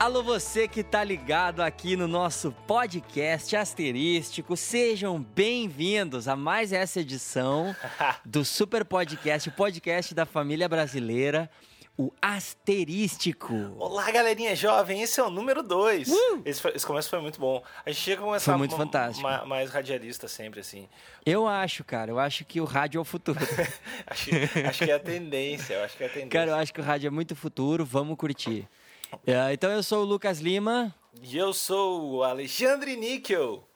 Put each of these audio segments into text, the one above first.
Alô, você que tá ligado aqui no nosso podcast asterístico, sejam bem-vindos a mais essa edição do Super Podcast, o podcast da família brasileira, o Asterístico. Olá, galerinha jovem, esse é o número 2. Uh! Esse, esse, começo foi muito bom. A gente tinha que começar foi muito fantástico. Ma, mais radialista sempre, assim. Eu acho, cara, eu acho que o rádio é o futuro. acho, acho que é a tendência, eu acho que é a tendência. Cara, eu acho que o rádio é muito futuro, vamos curtir. É, então eu sou o Lucas Lima. E eu sou o Alexandre Níquel.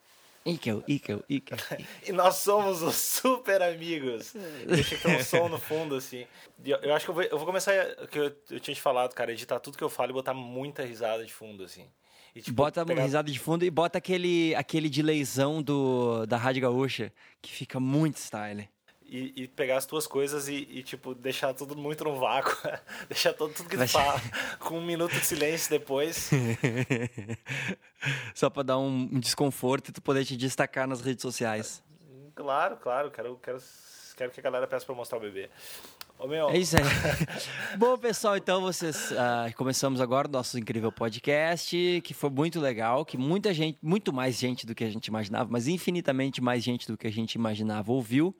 Níquel, Níquel, Níquel. e nós somos os super amigos. Deixa que um som no fundo, assim. Eu, eu acho que eu vou, eu vou começar, que eu, eu, tinha te falado, cara, editar tudo que eu falo e botar muita risada de fundo, assim. E, tipo, bota pegar... risada de fundo e bota aquele, aquele delayzão do, da Rádio Gaúcha, que fica muito style e, e, pegar as tuas coisas e, e, tipo, deixar tudo muito no vácuo. deixar tudo, tudo que tu fala com um minuto de silêncio depois. Só pra dar um, desconforto e tu poder te destacar nas redes sociais. Claro, claro. Quero, quero, quero que a galera peça pra mostrar o bebê. Ô, meu... É isso aí. Bom, pessoal, então vocês uh, começamos agora o nosso incrível podcast, que foi muito legal, que muita gente, muito mais gente do que a gente imaginava, mas infinitamente mais gente do que a gente imaginava ouviu.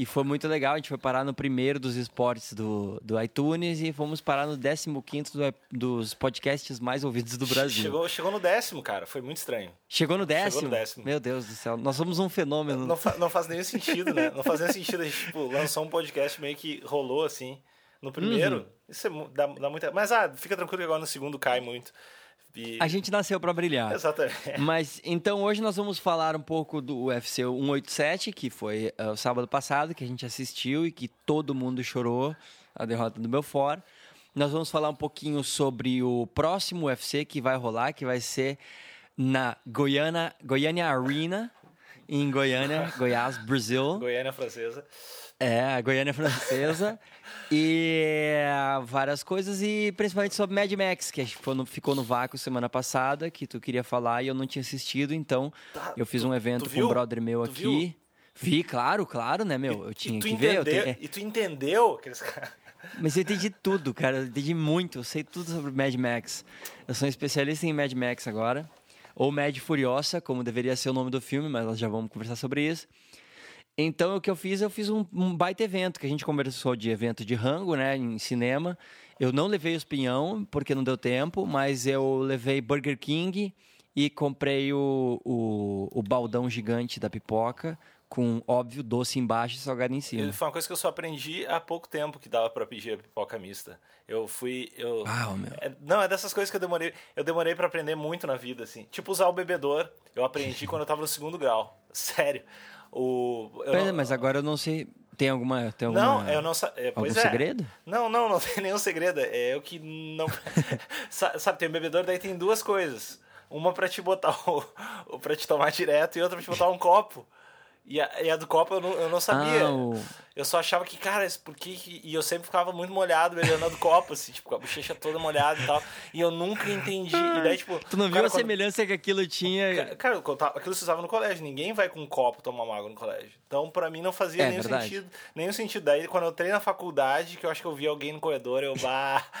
E foi muito legal. A gente foi parar no primeiro dos esportes do, do iTunes e fomos parar no 15 do, dos podcasts mais ouvidos do Brasil. Chegou, chegou no décimo, cara. Foi muito estranho. Chegou no décimo? Chegou no décimo. Meu Deus do céu. Nós somos um fenômeno. Não, não faz nenhum sentido, né? Não faz nenhum sentido. A gente tipo, lançou um podcast meio que rolou assim. No primeiro, uhum. isso é, dá, dá muita. Mas ah, fica tranquilo que agora no segundo cai muito. E... A gente nasceu para brilhar. Exatamente. Mas então hoje nós vamos falar um pouco do UFC 187, que foi uh, o sábado passado, que a gente assistiu e que todo mundo chorou a derrota do Belfort. Nós vamos falar um pouquinho sobre o próximo UFC que vai rolar, que vai ser na Goiânia, Goiânia Arena, em Goiânia, Goiás, Brasil. Goiânia francesa. É, a Goiânia francesa. e várias coisas, e principalmente sobre Mad Max, que no, ficou no vácuo semana passada, que tu queria falar e eu não tinha assistido, então tá, eu fiz tu, um evento com um brother meu tu aqui. Viu? Vi, claro, claro, né, meu? Eu tinha que entendeu, ver. Tenho... E tu entendeu aqueles caras? Mas eu entendi tudo, cara. Eu entendi muito. Eu sei tudo sobre Mad Max. Eu sou um especialista em Mad Max agora. Ou Mad Furiosa, como deveria ser o nome do filme, mas nós já vamos conversar sobre isso. Então, o que eu fiz, eu fiz um, um, baita evento, que a gente conversou de evento de rango, né, em cinema. Eu não levei os pinhão, porque não deu tempo, mas eu levei Burger King e comprei o, o, o baldão gigante da pipoca, com, óbvio, doce embaixo e salgado em cima. Foi uma coisa que eu só aprendi há pouco tempo que dava para pedir a pipoca mista. Eu fui. Eu... Uau, meu. É, não, é dessas coisas que eu demorei. Eu demorei para aprender muito na vida, assim. Tipo, usar o bebedor. Eu aprendi quando eu tava no segundo grau. Sério. O, não... Mas agora eu não sei. Tem alguma. Tem alguma não, eu não é, Algum é. segredo? Não, não, não tem nenhum segredo. É o que não. Sabe, tem um bebedouro, daí tem duas coisas. Uma para te botar o. para te tomar direto e outra pra te botar um copo. E a, e a do copo eu não, eu não sabia. Ah, o... Eu só achava que, cara, por que. E eu sempre ficava muito molhado bebendo a do copo, assim, tipo, com a bochecha toda molhada e tal. E eu nunca entendi. E daí, tipo. Tu não viu cara, a quando... semelhança que aquilo tinha. Cara, aquilo se usava no colégio. Ninguém vai com um copo tomar uma água no colégio. Então, pra mim, não fazia é, nenhum verdade. sentido. Nenhum sentido. Daí, quando eu treino na faculdade, que eu acho que eu vi alguém no corredor, eu, bah.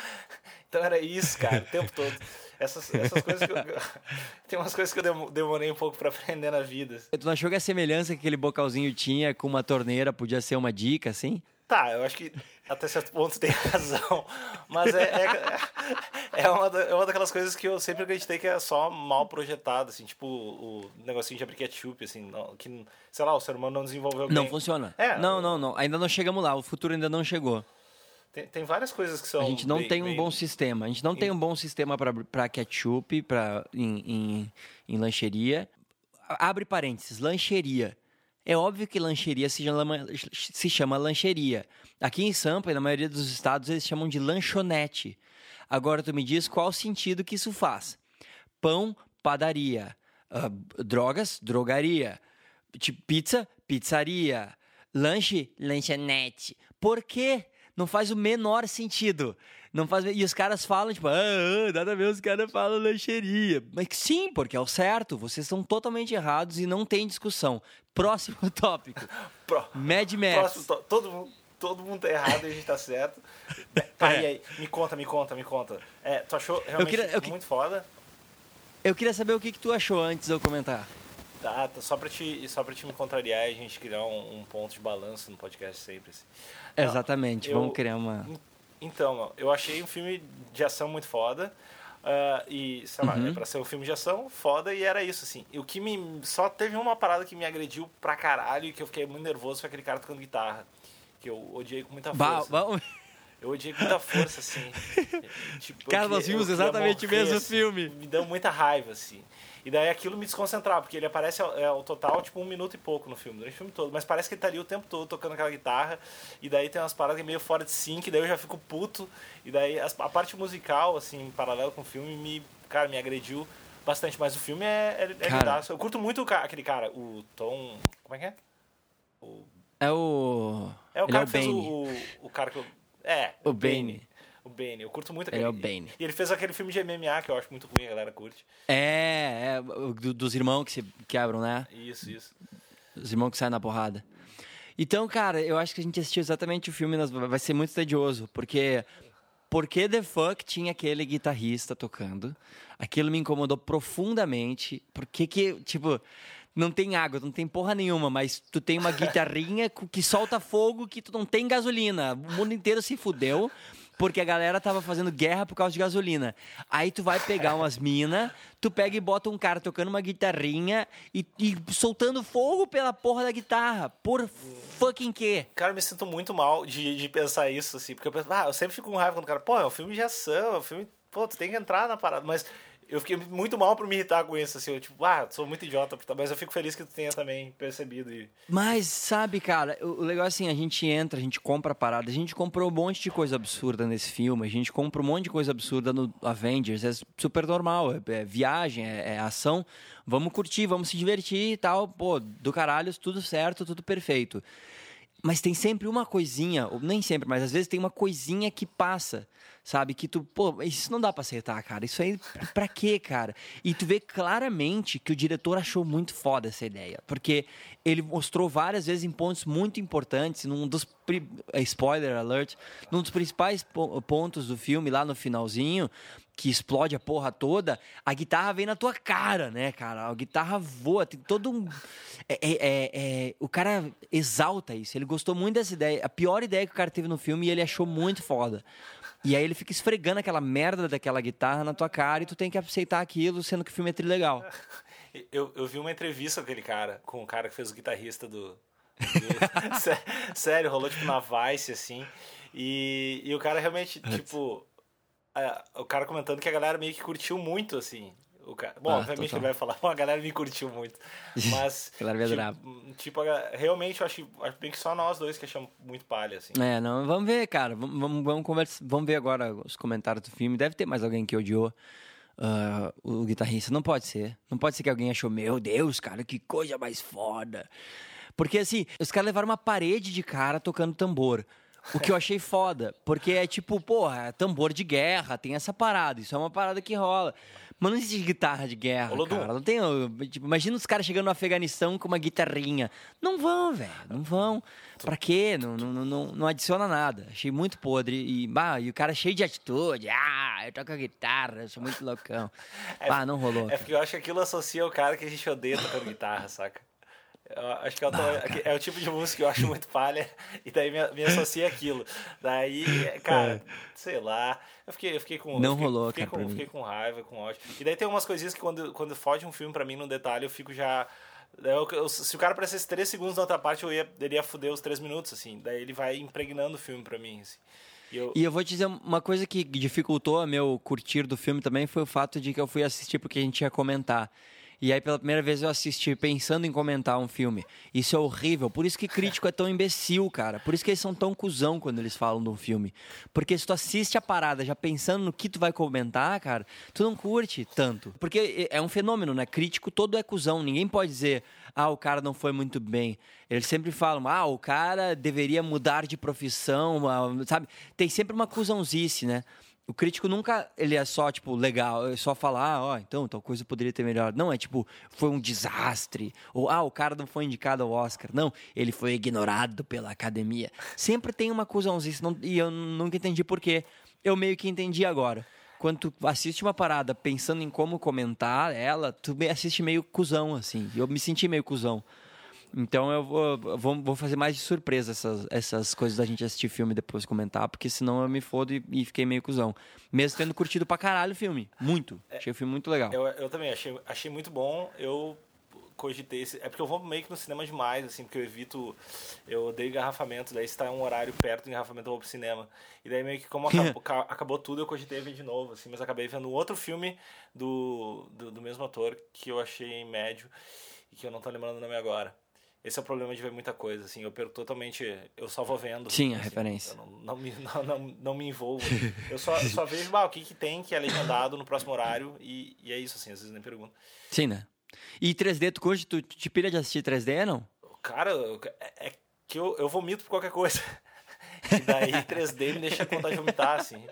Então era isso, cara, o tempo todo. Essas, essas coisas que eu, Tem umas coisas que eu demorei um pouco para aprender na vida. Tu não achou que a semelhança que aquele bocalzinho tinha com uma torneira podia ser uma dica, assim? Tá, eu acho que até certo ponto tem razão. Mas é, é, é, uma, é uma daquelas coisas que eu sempre acreditei que é só mal projetado, assim, tipo o, negocinho de abrir ketchup, assim, que, sei lá, o ser humano não desenvolveu bem. Não funciona. É, não, não, não. Ainda não chegamos lá, o futuro ainda não chegou. Tem, tem várias coisas que são. A gente não bem, tem um bem... bom sistema. A gente não tem um bom sistema para ketchup, para em, em, em lancheria. Abre parênteses, lancheria. É óbvio que lancheria se chama, se chama lancheria. Aqui em Sampa, e na maioria dos estados, eles chamam de lanchonete. Agora tu me diz qual o sentido que isso faz. Pão, padaria. Uh, drogas, drogaria. Tipo, pizza, pizzaria. Lanche, lanchonete. Por quê? Não faz o menor sentido. Não faz... E os caras falam, tipo, ah, ah, nada a ver, os caras falam lancheria. Mas sim, porque é o certo. Vocês estão totalmente errados e não tem discussão. Próximo tópico. Pro... Mad Max. Próximo Todo mundo. todo mundo tá errado e a gente tá certo. Tá, é. e aí, me conta, me conta, me conta. É, tu achou realmente eu queria, eu, muito foda? Eu queria saber o que, que tu achou antes de eu comentar. Tá, tá, só pra te, só pra te me contrariar e a gente criar um, um ponto de balanço no podcast sempre. Assim. Não, Exatamente, eu, vamos criar uma. Então, eu achei um filme de ação muito foda. Uh, e, sei lá, uhum. é pra ser um filme de ação, foda, e era isso, assim. E o que me. Só teve uma parada que me agrediu pra caralho e que eu fiquei muito nervoso foi aquele cara tocando guitarra. Que eu odiei com muita força. Ba ba eu odiei com muita força, assim. tipo, cara, nós vimos exatamente o mesmo assim, filme. Me deu muita raiva, assim. E daí aquilo me desconcentrava, porque ele aparece é, ao total, tipo, um minuto e pouco no filme, durante o filme todo. Mas parece que ele tá ali o tempo todo tocando aquela guitarra. E daí tem umas paradas meio fora de sync, daí eu já fico puto. E daí a, a parte musical, assim, em paralelo com o filme, me, cara, me agrediu bastante. Mas o filme é, é, é cara, Eu curto muito o, aquele cara, o Tom. Como é que é? O... É o. É o ele cara é o que fez o, o, o, cara que eu. É. O Bane. O Bane, eu curto muito aquele. Ele é o Bane. E ele fez aquele filme de MMA que eu acho muito ruim, a galera curte. É, é do, dos irmãos que se quebram, né? Isso, isso. Os irmãos que saem na porrada. Então, cara, eu acho que a gente assistiu exatamente o filme, vai ser muito tedioso, porque porque The Fuck tinha aquele guitarrista tocando. Aquilo me incomodou profundamente. Porque que, tipo, não tem água, não tem porra nenhuma, mas tu tem uma guitarrinha que solta fogo que tu não tem gasolina. O mundo inteiro se fudeu porque a galera tava fazendo guerra por causa de gasolina. Aí tu vai pegar umas minas, tu pega e bota um cara tocando uma guitarrinha e, e, soltando fogo pela porra da guitarra. Por fucking quê? Cara, eu me sinto muito mal de, de pensar isso, assim, porque eu penso, ah, eu sempre fico com raiva quando o cara, pô, é um filme de ação, é um filme, pô, tu tem que entrar na parada, mas eu fiquei muito mal por me irritar com isso, assim, eu tipo, ah, sou muito idiota, mas eu fico feliz que tu tenha também percebido. E... Mas, sabe, cara, o legal é assim, a gente entra, a gente compra a parada, a gente comprou um monte de coisa absurda nesse filme, a gente compra um monte de coisa absurda no Avengers, é super normal, é, é viagem, é, é, ação, vamos curtir, vamos se divertir e tal, pô, do caralho, tudo certo, tudo perfeito. Mas tem sempre uma coisinha, nem sempre, mas às vezes tem uma coisinha que passa sabe? Que tu, pô, isso não dá pra acertar, cara. Isso aí, pra quê, cara? E tu vê claramente que o diretor achou muito foda essa ideia. Porque ele mostrou várias vezes em pontos muito importantes, num dos. É, spoiler alert, num dos principais pontos do filme, lá no finalzinho, que explode a porra toda, a guitarra vem na tua cara, né, cara? A guitarra voa, tem todo um. É, é, é, é, o cara exalta isso. Ele gostou muito dessa ideia. A pior ideia que o cara teve no filme e ele achou muito foda. E aí ele fica esfregando aquela merda daquela guitarra na tua cara e tu tem que aceitar aquilo, sendo que o filme é trilegal. Eu, eu vi uma entrevista com aquele cara, com o cara que fez o guitarrista do. do... Sério, rolou tipo na Vice, assim. E, e o cara realmente, tipo. É, o cara comentando que a galera meio que curtiu muito, assim. O cara... Bom, ah, obviamente ele vai falar, a galera me curtiu muito. Mas. a galera tipo, tipo, realmente eu acho, acho bem que só nós dois que achamos muito palha, assim. É, não, vamos ver, cara. Vamos, vamos, vamos, conversar, vamos ver agora os comentários do filme. Deve ter mais alguém que odiou. Uh, o guitarrista não pode ser. Não pode ser que alguém achou, meu Deus, cara, que coisa mais foda. Porque assim, os caras levaram uma parede de cara tocando tambor. O que eu achei foda, porque é tipo, porra, é tambor de guerra, tem essa parada, isso é uma parada que rola. Mas não existe guitarra de guerra, Olodum. cara. Não tem. Tipo, imagina os caras chegando no Afeganistão com uma guitarrinha. Não vão, velho. Não vão. Pra quê? Não, não, não, não adiciona nada. Achei muito podre. E, bah, e o cara cheio de atitude. Ah, eu toco a guitarra, eu sou muito loucão. É, ah, não rolou. É porque eu acho que aquilo associa o cara que a gente odeia tocando guitarra, saca? Eu acho que tô, é o tipo de música que eu acho muito palha e daí me, me associa aquilo. Daí, cara, é. sei lá. Eu fiquei, eu fiquei com. Não fiquei, rolou, fiquei cara. Com, fiquei com raiva, com ódio. E daí tem umas coisinhas que quando, quando foge um filme pra mim no detalhe, eu fico já. Eu, eu, se o cara aparecesse três segundos na outra parte, eu ia, ele ia fuder os três minutos, assim. Daí ele vai impregnando o filme pra mim, assim. E eu... e eu vou te dizer, uma coisa que dificultou meu curtir do filme também foi o fato de que eu fui assistir porque a gente ia comentar. E aí, pela primeira vez, eu assisti pensando em comentar um filme. Isso é horrível. Por isso que crítico é tão imbecil, cara. Por isso que eles são tão cuzão quando eles falam de um filme. Porque se tu assiste a parada já pensando no que tu vai comentar, cara, tu não curte tanto. Porque é um fenômeno, né? Crítico todo é cuzão. Ninguém pode dizer, ah, o cara não foi muito bem. Eles sempre falam, ah, o cara deveria mudar de profissão, sabe? Tem sempre uma cuzãozice, né? O crítico nunca ele é só, tipo, legal, é só falar, ah, ó, então tal coisa poderia ter melhor. Não, é tipo, foi um desastre. Ou, ah, o cara não foi indicado ao Oscar. Não, ele foi ignorado pela academia. Sempre tem uma cuzãozinha, e eu nunca entendi por quê. Eu meio que entendi agora. Quando tu assiste uma parada pensando em como comentar ela, tu assiste meio cuzão, assim. Eu me senti meio cuzão. Então eu vou, vou, vou, fazer mais de surpresa essas, essas coisas da gente assistir filme e depois comentar, porque senão eu me fodo e, e, fiquei meio cuzão. Mesmo tendo curtido pra caralho o filme. Muito. É, achei o filme muito legal. Eu, eu também achei, achei muito bom. Eu cogitei esse. É porque eu vou meio que no cinema demais, assim, porque eu evito. Eu odeio engarrafamento, daí se tá um horário perto do engarrafamento eu vou pro cinema. E daí meio que como acabou, acabou tudo, eu cogitei ver de novo, assim, mas acabei vendo outro filme do, do, do mesmo ator que eu achei médio e que eu não tô lembrando o nome agora. Esse é o problema de ver muita coisa, assim, eu perco totalmente, eu só vou vendo. Sim, assim, a referência. Não, não, me, não, não, não, me envolvo. Eu só, só vejo ah, o que, que tem que é legendado no próximo horário e, e é isso, assim, às vezes nem pergunto. Sim, né? E 3D, tu curte, tu te pilha de assistir 3D, não? Cara, é, é que eu, eu vomito por qualquer coisa. E daí 3D me deixa com vontade de vomitar, assim.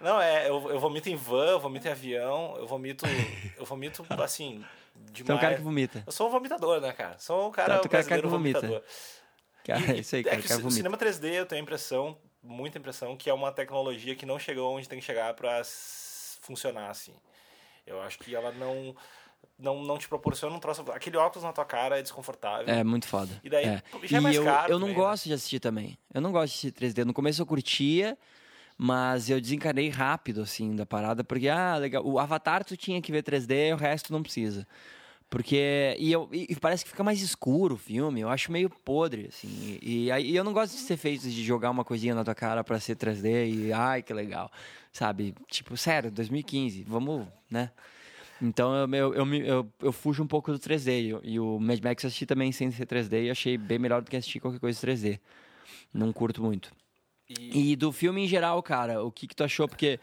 Não, é, eu, eu vomito em van, eu vomito em avião, eu vomito, eu vomito, assim, demais. Você é um cara que vomita. Eu sou um vomitador, né, cara? Sou um cara, tá, cara, cara que vomita. vomitador. Cara, e, isso aí, cara, é que cara o cinema 3D eu tenho a impressão, muita impressão, que é uma tecnologia que não chegou onde tem que chegar para funcionar, assim. Eu acho que ela não não, não te proporciona um troço. Aquele óculos na tua cara é desconfortável. É muito foda. E daí é. já é mais eu, caro. Eu não também, né? gosto né? de assistir também. Eu não gosto de assistir 3D. No começo eu curtia, mas eu desencanei rápido, assim, da parada, porque, ah, legal. O Avatar tu tinha que ver 3D, o resto não precisa. Porque. E, eu, e parece que fica mais escuro o filme. Eu acho meio podre, assim. E, aí eu não gosto de ser feito de jogar uma coisinha na tua cara pra ser 3D e. Ai, que legal. Sabe? Tipo, sério, 2015. Vamos, né? Então eu, eu, eu, eu, fujo um pouco do 3D. E, o Mad Max eu assisti também sem ser 3D e achei bem melhor do que assistir qualquer coisa 3D. Não curto muito. E, e do filme em geral, cara, o que, que tu achou? Porque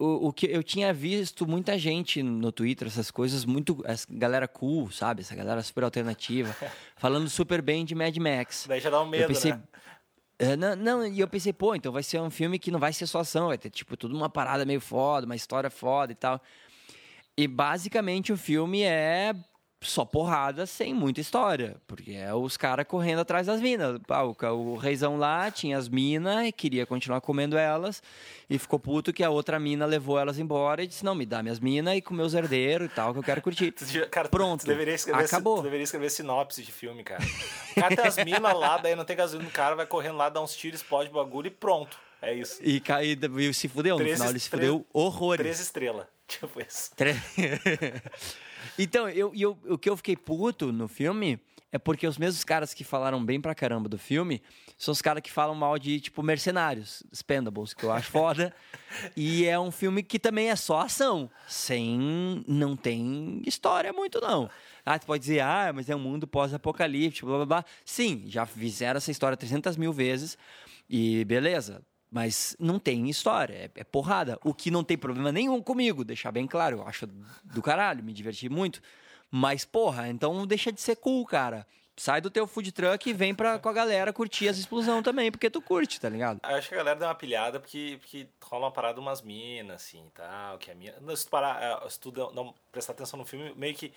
o, o que eu tinha visto muita gente no Twitter, essas coisas, muito. Essa galera cool, sabe? Essa galera super alternativa, falando super bem de Mad Max. Daí já dá um medo, eu pensei, né? É, não, não, e eu pensei, pô, então vai ser um filme que não vai ser só ação, vai ter, tipo, tudo uma parada meio foda, uma história foda e tal. E basicamente o filme é só porrada sem muita história. Porque é os caras correndo atrás das minas. O, o reizão lá tinha as minas e queria continuar comendo elas. E ficou puto que a outra mina levou elas embora e disse: Não, me dá minhas minas e com meus herdeiros e tal, que eu quero curtir. Cara, Pronto. Deveria escrever, acabou. Deveria escrever sinopse de filme, cara. O cara tem as minas lá, daí não tem gasolina no cara, vai correndo lá, dá uns tiros, explode o bagulho e pronto. É isso. E, e, e se fudeu, no final ele se fudeu horrores. Três estrelas. Tipo isso. então, eu, eu, o que eu fiquei puto no filme é porque os mesmos caras que falaram bem pra caramba do filme são os caras que falam mal de, tipo, Mercenários, Spendables, que eu acho foda. e é um filme que também é só ação, sem... não tem história muito, não. Ah, tu pode dizer, ah, mas é um mundo pós-apocalíptico, blá, blá, blá. Sim, já fizeram essa história 300 mil vezes e beleza, mas não tem história, é, é, porrada. O que não tem problema nenhum comigo, deixar bem claro. Eu acho do caralho, me diverti muito. Mas, porra, então deixa de ser cool, cara. Sai do teu food truck e vem pra, com a galera curtir as explosão também, porque tu curte, tá ligado? Acho que a galera deu uma pilhada porque, porque rola uma parada umas minas, assim, tal, que a minha... Se tu, parar, eh, se tu não prestar atenção no filme, meio que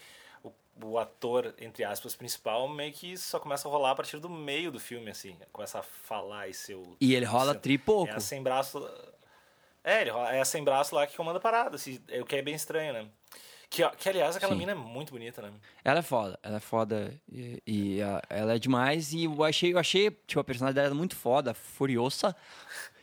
o, ator, entre aspas, principal, meio que só começa a rolar a partir do meio do filme, assim. Começa a falar e seu. E ele rola seu, tri pouco. É sem braço. É, ele rola, é sem braço lá que comanda a parada, assim, é o que é bem estranho, né? Que, que aliás, aquela Sim. mina é muito bonita, né? Ela é foda, ela é foda e, e ela é demais. E eu achei, eu achei, tipo, a personalidade dela muito foda, furiosa.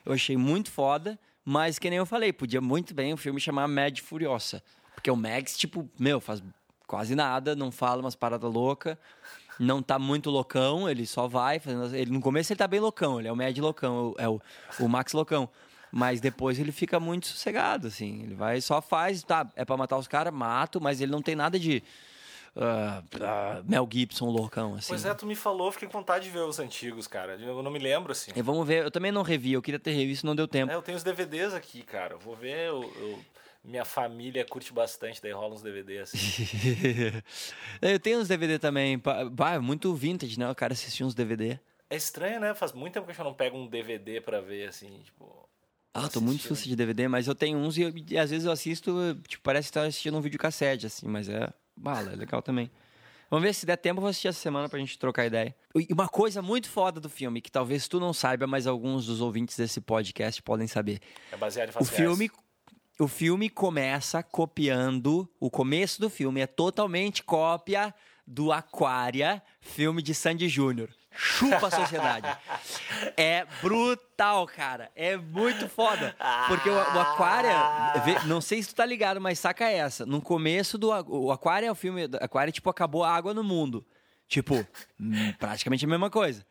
Eu achei muito foda, mas que nem eu falei, podia muito bem o filme chamar Mad Furiosa. Porque o Max, tipo, meu, faz quase nada, não fala umas paradas loucas, não tá muito loucão, ele só vai fazendo. Ele, no começo ele tá bem loucão, ele é o Mad loucão, é o, o Max loucão. Mas depois ele fica muito sossegado, assim. Ele vai, só faz, tá, é para matar os caras, mato, mas ele não tem nada de. Uh, uh, Mel Gibson loucão, assim. Pois é, tu me falou, fiquei com vontade de ver os antigos, cara. Eu não me lembro, assim. E vamos ver, eu também não revi, eu queria ter revisto, não deu tempo. É, eu tenho os DVDs aqui, cara. Eu vou ver, eu, eu minha família curte bastante, daí rola uns DVD assim. eu tenho uns DVD também. Bah, muito vintage, né? O cara assistir uns DVD. É estranho, né? Faz muito tempo que eu não pego um DVD pra ver, assim, tipo. Ah, tô muito susto de DVD, mas eu tenho uns e, e às vezes eu assisto, tipo, parece que tá assistindo um videocassete, assim, mas é bala, é legal também. Vamos ver se der tempo, eu vou assistir essa semana pra gente trocar ideia. E uma coisa muito foda do filme, que talvez tu não saiba, mas alguns dos ouvintes desse podcast podem saber. É baseado em O fatos reais. O filme começa copiando. O começo do filme é totalmente cópia do Aquária, filme de Sandy Júnior. Chupa a sociedade. É brutal, cara. É muito foda. Porque o, o Aquária. Não sei se tu tá ligado, mas saca essa. No começo do. O Aquária é o filme. Aquária, tipo, acabou a água no mundo. Tipo, hum, praticamente a mesma coisa.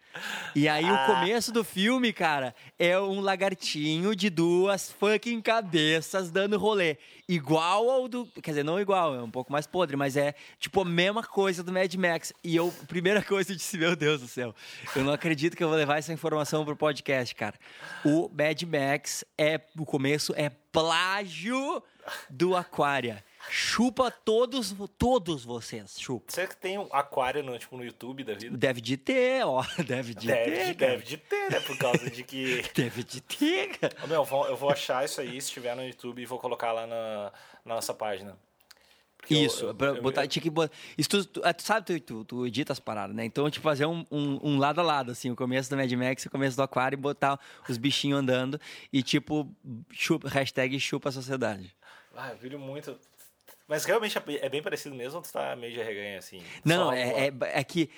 E aí o começo do filme, cara, é um lagartinho de duas fucking cabeças dando rolê. Igual ao do. Quer dizer, não igual, é um pouco mais podre, mas é tipo a mesma coisa do Mad Max. E eu, primeira coisa, eu disse: Meu Deus do céu, eu não acredito que eu vou levar essa informação pro podcast, cara. O Mad Max é. O começo é plágio do Aquária. Chupa todos, todos vocês, chupa. Será que tem um aquário no, tipo, no YouTube da vida? Deve de ter, ó. Deve de Deve, ter. de, deve de ter, né? Por causa de que. Deve de ter, cara. Ô, meu, vou- eu vou achar isso aí, se estiver no YouTube, e vou colocar lá na, na nossa página. Porque eu- Isso, eu- pra eu- botar, eu- tinha que botar. Isso tu, tu, ah, tu sabe, tu, tu, tu edita as paradas, né? Então, tipo, fazer um, um, um lado a lado, assim, o começo do Mad Max e o começo do Aquário e botar os bichinhos andando e, tipo, chupa, hashtag chupa a sociedade. Ah, eu muito. Mas realmente é bem- é bem parecido mesmo ou tu tá meio de arreganho assim? Não, é, é, é que.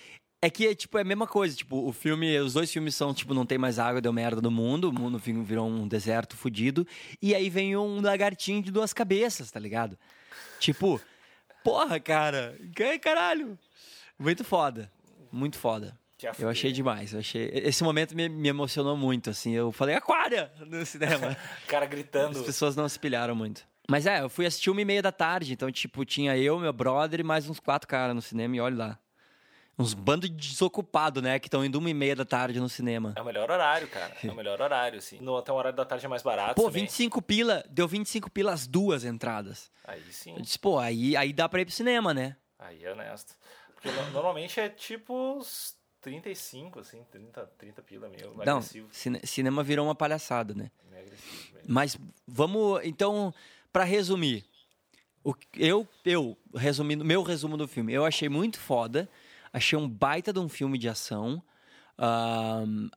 É que, é, tipo, é a mesma coisa. Tipo, o filme, os dois filmes são, tipo, não tem mais água, deu merda no mundo. O mundo vi- virou um deserto fudido. E aí vem um lagartinho de duas cabeças, tá ligado? Tipo, porra, cara. que Caralho. Muito foda. Muito foda. Eu achei demais. Eu achei... Esse momento me, me emocionou muito, assim. Eu falei, aquária! No cinema. O cara gritando. As pessoas não se pilharam muito. Mas é, eu fui assistir uma e meia da tarde, então, tipo, tinha eu, meu brother e mais uns quatro caras no cinema, e olha lá. Uns bandos de desocupado, né, que estão indo uma e meia da tarde no cinema. É o melhor horário, cara. É o melhor horário, assim. No, até o horário da tarde é mais barato. Pô, também. 25 pila, deu 25 pila as duas entradas. Aí sim. Eu disse, pô, aí, aí dá pra ir pro cinema, né? Aí é honesto. Porque no- normalmente é tipo uns 35, assim, 30, 30 pila meio Não, agressivo. cine- cinema virou uma palhaçada, né? Meio agressivo. meio- Mas vamos, então, pra resumir. O, eu, eu, resumindo, meu resumo do filme, eu achei muito foda. Achei um baita de um filme de ação.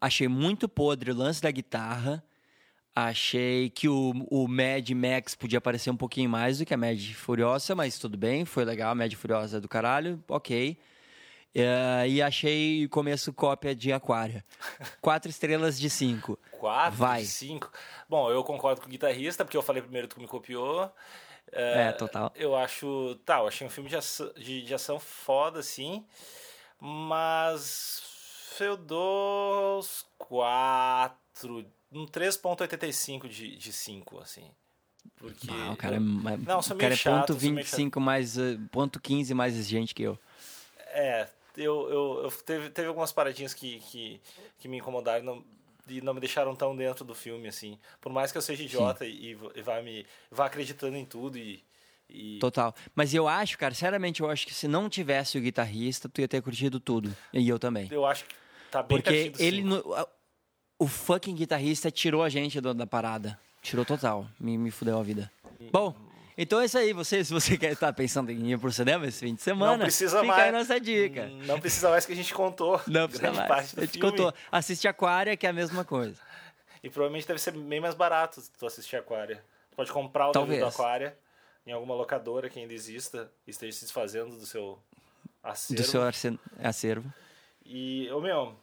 achei muito podre o lance da guitarra. Achei que o, o Mad Max podia aparecer um pouquinho mais do que a Mad Furiosa, mas tudo bem, foi legal. A Mad Furiosa é do caralho, ok. Eh, e achei começo cópia de Aquária. Quatro estrelas de cinco. 4, Vai. 5. Bom, eu concordo com o guitarrista, porque eu falei primeiro tu me copiou. É, total. Eu acho. Tá, eu achei um filme de ação, de, de ação foda, assim. Mas. Eu dou uns 4. Um 3,85 de, de 5, assim. Porque. Ah, o cara é, mais- Não, eu sou o cara é chato, ponto eu sou meio 25 mais, eh, ponto 15 mais exigente que eu. É, eu, eu, eu teve, teve algumas paradinhas que, que, que me incomodaram e não, e não me deixaram tão dentro do filme, assim. Por mais que eu seja idiota e, e vá me vá acreditando em tudo e. e Total. Mas eu acho, cara, sinceramente, eu acho que se não tivesse o guitarrista, tu ia ter curtido tudo. E eu também. eu acho que tá bem Porque ele. no- o fucking guitarrista tirou a gente do- da parada. Tirou total. Me, me fudeu a vida. Bom. Então é isso aí, você, se você quer estar pensando em ir pro cinema esse fim de semana, Não precisa fica mais. aí nossa dica. Não precisa mais que a gente contou. Não precisa mais. parte do A gente filme. contou. Assiste Aquária, que é a mesma coisa. E provavelmente deve ser bem mais barato se tu assistir Aquária. Tu pode comprar o Talvez. DVD do Aquária em alguma locadora que ainda exista e esteja se desfazendo do seu acervo. Do seu acervo. E, ô meu,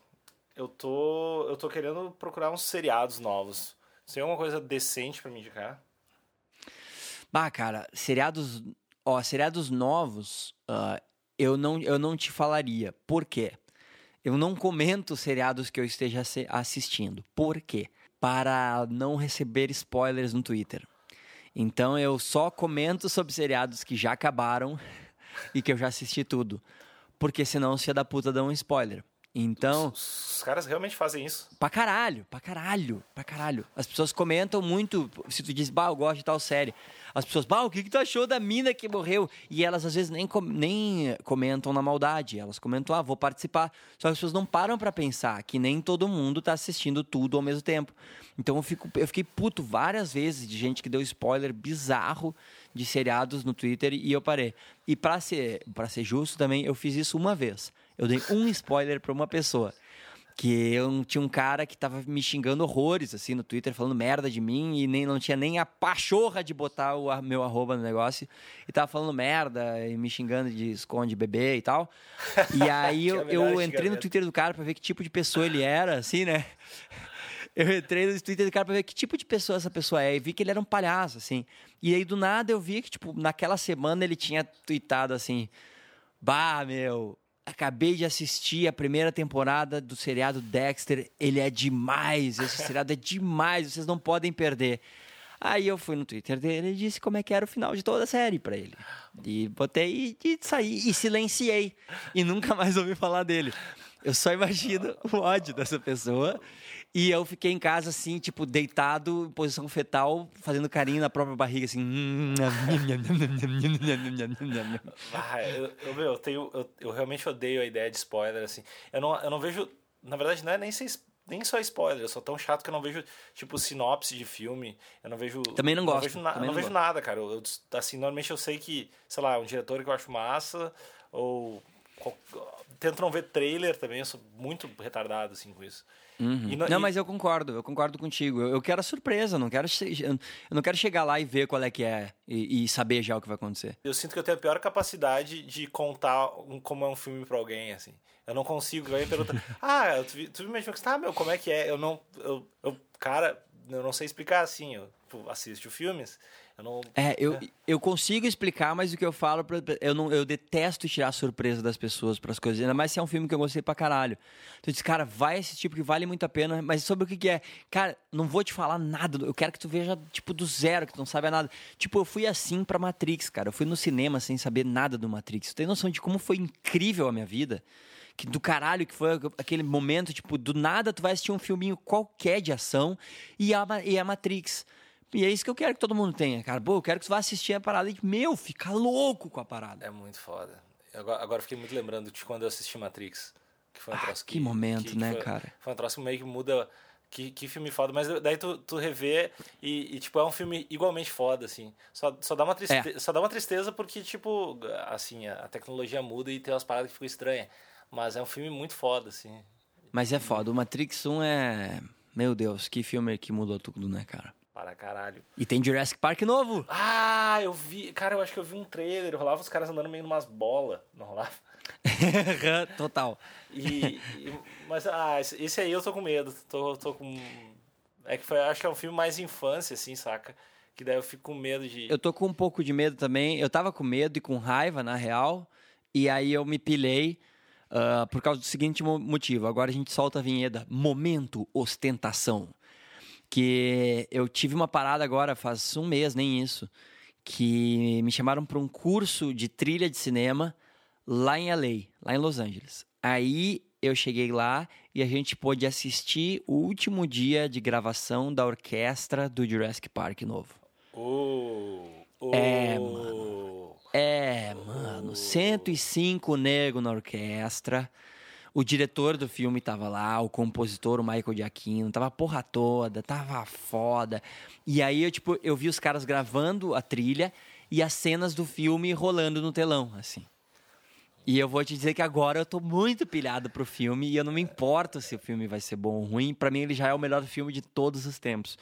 eu tô, eu tô querendo procurar uns seriados novos. Você tem alguma coisa decente pra me indicar? Bah, cara, seriados. Ó, seriados novos, ah, eu, não, eu não te falaria. Por quê? Eu não comento seriados que eu esteja se- assistindo. Por quê? Para não receber spoilers no Twitter. Então eu só comento sobre seriados que já acabaram e que eu já assisti tudo. Porque senão os filha da puta dão um spoiler. Então. Os, os caras realmente fazem isso. Pra caralho, pra caralho, pra caralho. As pessoas comentam muito, se tu diz, bah, eu gosto de tal série. as pessoas, bah, o que, que tu achou da mina que morreu? E elas às vezes nem, com, nem comentam na maldade, elas comentam, ah, vou participar. Só que as pessoas não param para pensar que nem todo mundo tá assistindo tudo ao mesmo tempo. Então eu, fico, eu fiquei puto várias vezes de gente que deu spoiler bizarro de seriados no Twitter e eu parei. E para ser, pra ser justo também, eu fiz isso uma vez. Eu dei um spoiler para uma pessoa que eu tinha um cara que tava me xingando horrores, assim, no Twitter, falando merda de mim e nem, não tinha nem a pachorra de botar o meu arroba no negócio e tava falando merda e me xingando de esconde bebê e tal. E aí eu, eu entrei no Twitter do cara pra ver que tipo de pessoa ele era, assim, né? Eu entrei no Twitter do cara pra ver que tipo de pessoa essa pessoa é e vi que ele era um palhaço, assim. E aí do nada eu vi que, tipo, naquela semana ele tinha tweetado assim: Bah, meu, acabei de assistir a primeira temporada do seriado Dexter. Ele é demais. Esse seriado é demais. Vocês não podem perder. Aí eu fui no Twitter dele e disse como é que era o final de toda a série para ele. E botei e, e saí e silenciei. E nunca mais ouvi falar dele. Eu só imagino o ódio dessa pessoa. E eu fiquei em casa, assim, tipo, deitado, em posição fetal, fazendo carinho na própria barriga, assim. ah, eu, eu, meu, eu, tenho, eu, eu realmente odeio a ideia de spoiler, assim. Eu não, eu não vejo. Na verdade, não é nem, ser, nem só spoiler. Eu sou tão chato que eu não vejo, tipo, sinopse de filme. Eu não vejo. Também não gosto. Não vejo, na, não, não vejo nada, cara. Eu, assim, normalmente eu sei que, sei lá, um diretor que eu acho massa, ou. Tento não ver trailer também, eu sou muito retardado, assim, com isso. Uhum. não, e... mas eu concordo, eu concordo contigo. Eu, eu quero a surpresa, não quero, eu não quero chegar lá e ver qual é que é e, e, saber já o que vai acontecer. Eu sinto que eu tenho a pior capacidade de contar um, como é um filme pra alguém, assim. Eu não consigo, aí pergunta, ah, tu, tu me que tá, meu, como é que é? Eu não, eu, eu, cara, eu não sei explicar assim, eu assisto filmes, eu não, é, eu, é. eu consigo explicar, mas o que eu falo, eu, não, eu detesto tirar a surpresa das pessoas para as coisas, ainda mais se é um filme que eu gostei pra caralho. Eu disse, cara, vai assistir porque vale muito a pena, mas sobre o que, que é? Cara, não vou te falar nada, eu quero que tu veja, tipo, do zero, que tu não sabe nada. Tipo, eu fui assim pra Matrix, cara, eu fui no cinema sem saber nada do Matrix. Tu tem noção de como foi incrível a minha vida? que do caralho que foi aquele momento, tipo, do nada tu vai assistir um filminho qualquer de ação e a, e a Matrix. E é isso que eu quero que todo mundo tenha, cara. Pô, eu quero que você vá assistir a parada e, meu, fica louco com a parada. É muito foda. Agora, agora fiquei muito lembrando de quando eu assisti Matrix. Que foi um ah, troço que, que momento, que, né, foi, cara? Foi um troço que meio que muda. Que, que filme foda, mas daí tu, tu revê e, e, tipo, é um filme igualmente foda, assim. Só, só, dá uma tristeza, é. só dá uma tristeza porque, tipo, assim, a tecnologia muda e tem umas paradas que ficam estranhas. Mas é um filme muito foda, assim. Mas é foda. O Matrix 1 é. Meu Deus, que filme que mudou tudo, né, cara? Para caralho. E tem Jurassic Park novo. Ah, eu vi. Cara, eu acho que eu vi um trailer. Rolava os caras andando meio numas bolas. Não rolava? Total. E, e, mas, ah, esse aí eu tô com medo. Tô, tô com. É que foi, acho que é um filme mais infância, assim, saca? Que daí eu fico com medo de. Eu tô com um pouco de medo também. Eu tava com medo e com raiva, na real. E aí eu me pilei. Uh, por causa do seguinte motivo. Agora a gente solta a vinheta Momento Ostentação que eu tive uma parada agora, faz um mês, nem isso, que me chamaram para um curso de trilha de cinema lá em LA, lá em Los Angeles. Aí eu cheguei lá e a gente pôde assistir o último dia de gravação da orquestra do Jurassic Park novo. Oh, oh, é, mano. É, mano. 105 nego na orquestra. O diretor do filme tava lá, o compositor, o Michael Giacchino, tava a porra toda, tava foda. E aí eu, tipo, eu vi os caras gravando a trilha e as cenas do filme rolando no telão, assim. E eu vou te dizer que agora eu tô muito pilhado pro filme e eu não me importo se o filme vai ser bom ou ruim. Para mim ele já é o melhor filme de todos os tempos.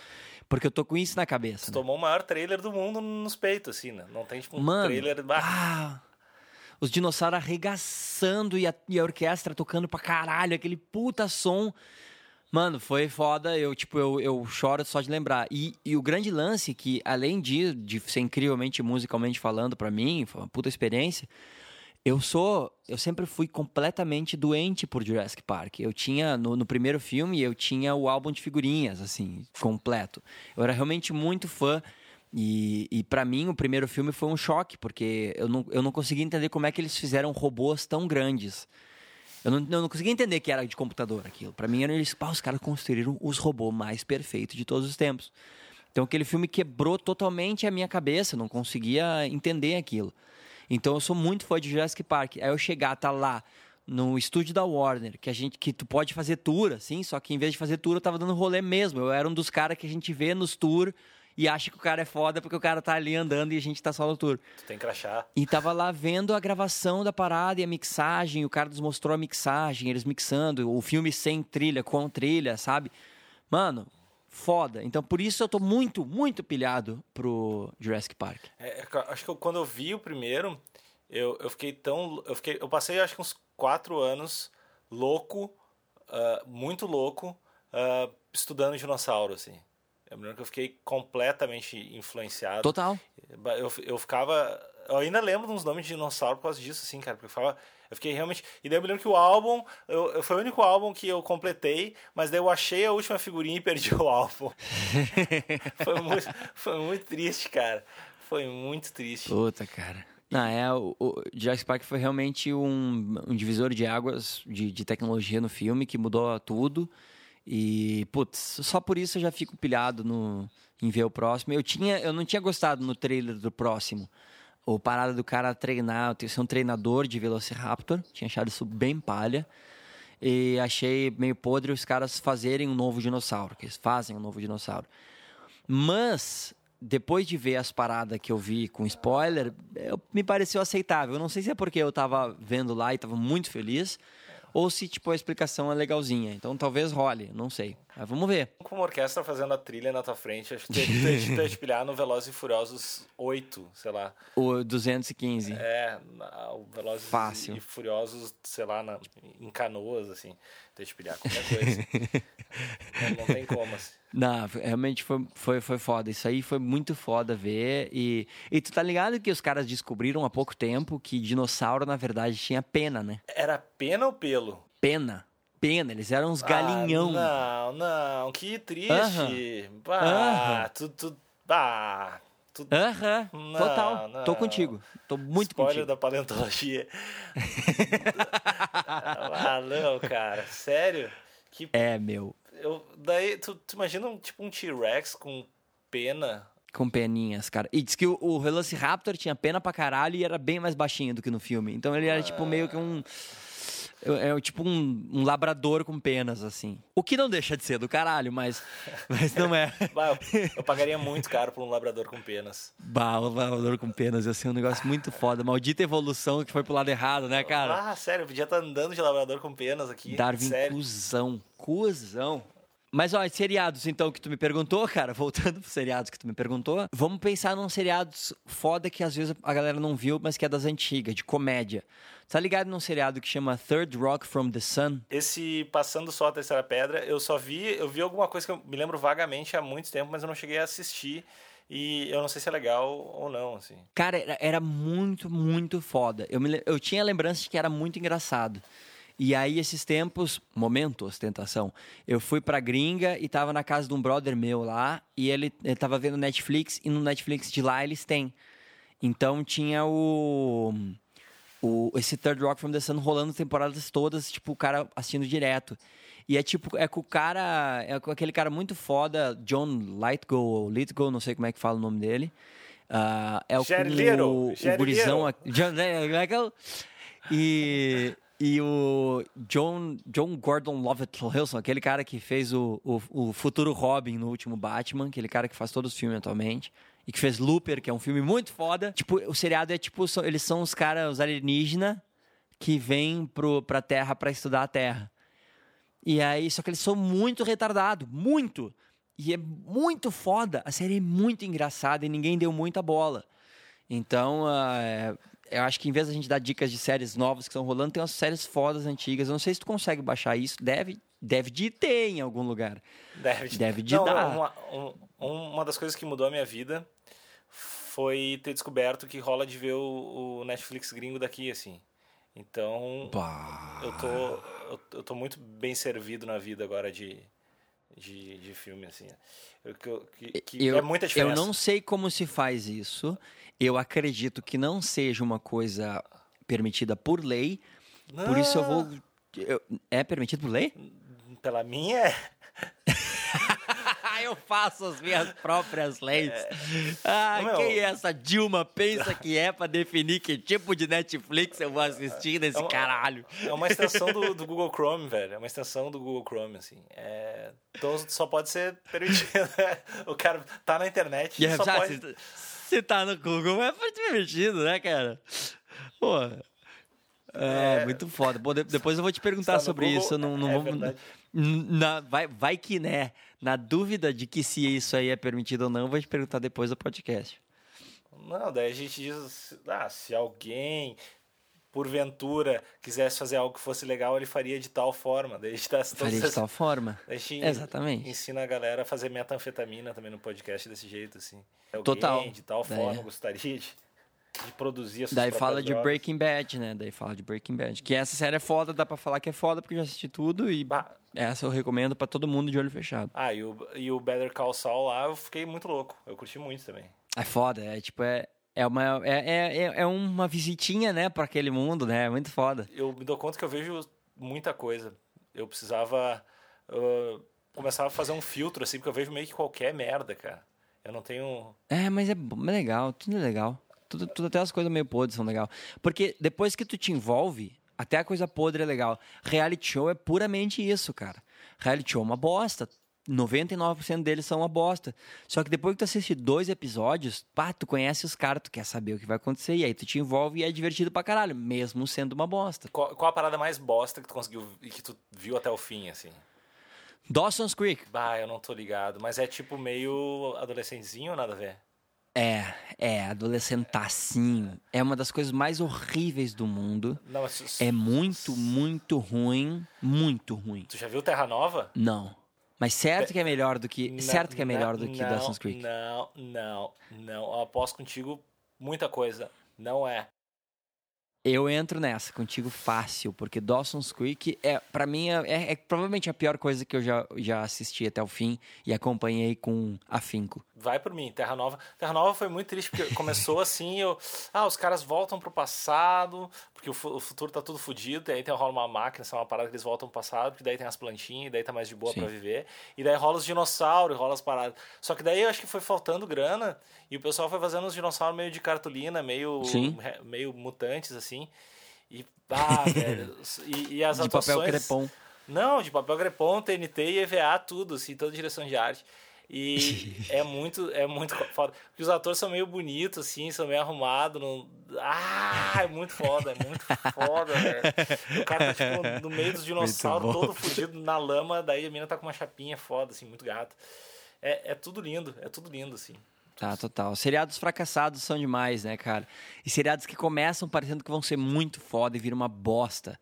Porque eu tô com isso na cabeça. Né? tomou o maior trailer do mundo nos peitos, assim, né? Não tem tipo um Mano, trailer. Ah, os dinossauros arregaçando e a, e a orquestra tocando pra caralho, aquele puta som. Mano, foi foda, eu, tipo, eu, eu choro só de lembrar. E, e o grande lance que, além de, de ser incrivelmente musicalmente falando para mim, foi uma puta experiência, eu sou, eu sempre fui completamente doente por Jurassic Park. Eu tinha, no, no primeiro filme, eu tinha o álbum de figurinhas, assim, completo. Eu era realmente muito fã e, e para mim, o primeiro filme foi um choque, porque eu não, eu não conseguia entender como é que eles fizeram robôs tão grandes. Eu não, eu não conseguia entender que era de computador aquilo. Para mim, eles, pá, os caras construíram os robôs mais perfeitos de todos os tempos. Então Então aquele filme quebrou totalmente a minha cabeça, eu não conseguia entender aquilo. Então eu sou muito fã de Jurassic Park. Aí eu chegar, tá lá no estúdio da Warner, que a gente que tu pode fazer tour, assim, só que em vez de fazer tour eu tava dando rolê mesmo. Eu era um dos caras que a gente vê nos tour e acha que o cara é foda porque o cara tá ali andando e a gente tá só no tour. Tu tem que crachar. E tava lá vendo a gravação da parada e a mixagem, o cara nos mostrou a mixagem, eles mixando, o filme sem trilha, com trilha, sabe? Mano, foda. Então por isso eu tô muito, muito pilhado pro Jurassic Park. É, acho que eu, quando eu vi o primeiro, eu, eu fiquei tão. Eu, fiquei, eu passei acho que uns quatro anos louco, uh, muito louco, uh, estudando dinossauro, assim. Eu me lembro que eu fiquei completamente influenciado. Total. Eu, eu ficava. Eu ainda lembro uns nomes de dinossauro por causa disso, assim, cara. Porque eu ficava. Eu fiquei realmente. E daí eu me lembro que o álbum. Eu, foi o único álbum que eu completei, mas daí eu achei a última figurinha e perdi o álbum. foi, muito, foi muito triste, cara. Foi muito triste. Puta, cara. Não, é, o, o Jurassic Park foi realmente um, um divisor de águas de, de tecnologia no filme que mudou tudo. E, putz, só por isso eu já fico pilhado no, em ver o próximo. Eu, tinha, eu não tinha gostado no trailer do próximo. O parada do cara treinar, ser um treinador de Velociraptor. Tinha achado isso bem palha. E achei meio podre os caras fazerem um novo dinossauro, que eles fazem um novo dinossauro. Mas depois de ver as paradas que eu vi com spoiler, eu, me pareceu aceitável. Não sei se é porque eu tava vendo lá e tava muito feliz, ou se tipo a explicação é legalzinha. Então talvez role, não sei. Mas vamos ver. Com uma orquestra fazendo a trilha na tua frente, acho que ia te pilhar no Velozes e Furiosos 8, sei lá. O 215. É, o Velozes Fácil. e Furiosos, sei lá, na, em canoas, assim. Tu ia te pilhar qualquer coisa. não, não tem como, assim. Não, realmente foi, foi, foi foda. Isso aí foi muito foda ver. E, e tu tá ligado que os caras descobriram há pouco tempo que dinossauro, na verdade, tinha pena, né? Era pena ou pelo? Pena. Pena, eles eram uns galinhão. Ah, não, não, que triste. Uh -huh. Bah, uh -huh. tu, tu, bah, tu... Aham, uh -huh. total. Não. Tô contigo. Tô muito Spoiler contigo. da paleontologia. ah, não, cara. Sério? Que... É, meu. Eu, daí, tu, tu imagina um, tipo um T-Rex com pena. Com peninhas, cara. E diz que o, o Velociraptor tinha pena pra caralho e era bem mais baixinho do que no filme. Então ele era tipo meio que um. É, é tipo um, um, labrador com penas, assim. O que não deixa de ser do caralho, mas, mas não é. bah, eu, eu, pagaria muito caro por um labrador com penas. Bah, um labrador com penas ia ser um negócio muito foda. Maldita evolução que foi pro lado errado, né, cara? Ah, sério, eu podia estar andando de labrador com penas aqui. Darwin, sério. cuzão. Cuzão. Mas, ó, seriados, então, que tu me perguntou, cara, voltando pro seriados que tu me perguntou, vamos pensar num seriados foda que às vezes a galera não viu, mas que é das antigas, de comédia. Tá ligado num seriado que chama Third Rock from the Sun? Esse Passando Só a Terceira Pedra, eu só vi, eu vi alguma coisa que eu me lembro vagamente há muito tempo, mas eu não cheguei a assistir. E eu não sei se é legal ou não, assim. Cara, era, era muito, muito foda. Eu, me, eu tinha lembrança de que era muito engraçado. E aí, esses tempos, momento ostentação, eu fui pra gringa e tava na casa de um brother meu lá, e ele, ele tava vendo Netflix, e no Netflix de lá eles têm. Então tinha o. o esse Third Rock from the Sun rolando temporadas todas, tipo, o cara assistindo direto. E é tipo, é com o cara, é com aquele cara muito foda, John Lightgo, ou Lithgow, não sei como é que fala o nome dele. Uh, é o, o, o gurizão. John Lightgo. E, e o John, John Gordon Lovett Wilson, aquele cara que fez o, o, o, futuro Robin no último Batman, aquele cara que faz todos os filmes atualmente. E que fez Looper, que é um filme muito foda. Tipo, o seriado é tipo, eles são os caras, os alienígenas, que vêm pro, pra Terra para estudar a Terra. E aí, só que eles são muito retardados, muito. E é muito foda. A série é muito engraçada e ninguém deu muita bola. Então, uh, eu acho que em vez da gente dar dicas de séries novas que estão rolando, tem umas séries fodas antigas. Eu não sei se tu consegue baixar isso. Deve, deve de ter em algum lugar. Deve de, deve de não, dar. Uma, um, uma das coisas que mudou a minha vida foi ter descoberto que rola de ver o, o Netflix gringo daqui, assim. Então, bah. eu tô, eu, eu, tô muito bem servido na vida agora de, de, de filme, assim. Eu, que, que eu, é muita diferença. Eu não sei como se faz isso. Eu acredito que não seja uma coisa permitida por lei. Não. Por isso eu vou. Eu, é permitido por lei? Pela minha é. eu faço as minhas próprias leis. Ah, Meu, quem é essa Dilma pensa que é pra definir que tipo de Netflix eu vou assistir nesse É uma- caralho? É uma extensão do, do Google Chrome, velho. É uma extensão do Google Chrome, assim. É... Então só pode ser permitido. né? o cara tá na internet e só já, pode... se, se tá no Google, é permitido, né, cara? Pô. É, É. muito foda. De- depois eu vou te perguntar Tá sobre Google, isso. Não, não é na, vai, vai que né. Na dúvida de que se isso aí é permitido ou não, vou te perguntar depois do podcast. Não, daí a gente diz, ah, se alguém, porventura, quisesse fazer algo que fosse legal, ele faria de tal forma. Daí a gente dá todas Faria de tal forma. A gente Exatamente. ensina a galera a fazer metanfetamina também no podcast desse jeito, assim. Alguém Total. de tal forma é. gostaria de, de produzir as Daí fala de drogas. Breaking Bad, né? Daí fala de Breaking Bad. Que essa série é foda, dá pra falar que é foda porque eu já assisti tudo e Bah, essa eu recomendo pra todo mundo de olho fechado. Ah, e o, e o Better Call Saul lá, eu fiquei muito louco. Eu curti muito também. É foda, é tipo, é, é, uma, é, é, é- é uma visitinha, né, pra aquele mundo, né? É muito foda. Eu me dou conta que eu vejo muita coisa. Eu precisava uh, começar a fazer um filtro, assim, porque eu vejo meio que qualquer merda, cara. Eu não tenho... É, mas é, é legal, tudo é legal. Tudo, tudo, até as coisas meio podres são legal. Porque depois que tu te envolve, até a coisa podre é legal. Reality show é puramente isso, cara. Reality show é uma bosta. 99% deles são uma bosta. Só que depois que tu assiste dois episódios, pá, tu conhece os caras, tu quer saber o que vai acontecer, e aí tu te envolve e é divertido pra caralho, mesmo sendo uma bosta. Qual, qual a parada mais bosta que tu conseguiu e que tu viu até o fim, assim? Dawson's Creek. Bah, eu não tô ligado. Mas é tipo meio adolescentezinho ou nada a ver? É, é, adolescentacinho. É uma das coisas mais horríveis do mundo. Não, mas... É muito, muito ruim. Muito ruim. Tu já viu Terra Nova? Não. Mas certo que é melhor do que. Não, certo que é melhor do não, que Dawson's Creek. Não, não, não. Eu aposto contigo muita coisa. Não é. Eu entro nessa contigo fácil, porque Dawson's Creek é, para mim, é, é provavelmente a pior coisa que eu já, já assisti até o fim e acompanhei com afinco. Vai por mim, Terra Nova. Terra Nova foi muito triste, porque começou assim, eu... Ah, os caras voltam pro passado, porque o, o futuro tá tudo fudido, e aí tem rola uma máquina, essa é uma parada que eles voltam pro passado, porque daí tem as plantinhas, e daí tá mais de boa pra viver. E daí rola os dinossauros, rola as paradas. Só que daí eu acho que foi faltando grana, e o pessoal foi fazendo os dinossauros meio de cartolina, meio, Sim. meio mutantes, assim. E, ah, velho, e, e as de papel atuações... crepom. Não, de papel crepom, TNT e EVA, tudo, assim, toda direção de arte. E é muito, é muito foda. Porque os atores são meio bonitos, assim, são meio arrumados. Não... Ah, é muito foda, é muito foda, velho. O cara tá, tipo, no meio dos dinossauros, todo fudido na lama, daí a mina tá com uma chapinha foda, assim, muito gato. É, é tudo lindo, é tudo lindo, assim. Tá, total. Seriados fracassados são demais, né, cara? E seriados que começam parecendo que vão ser muito foda e viram uma bosta.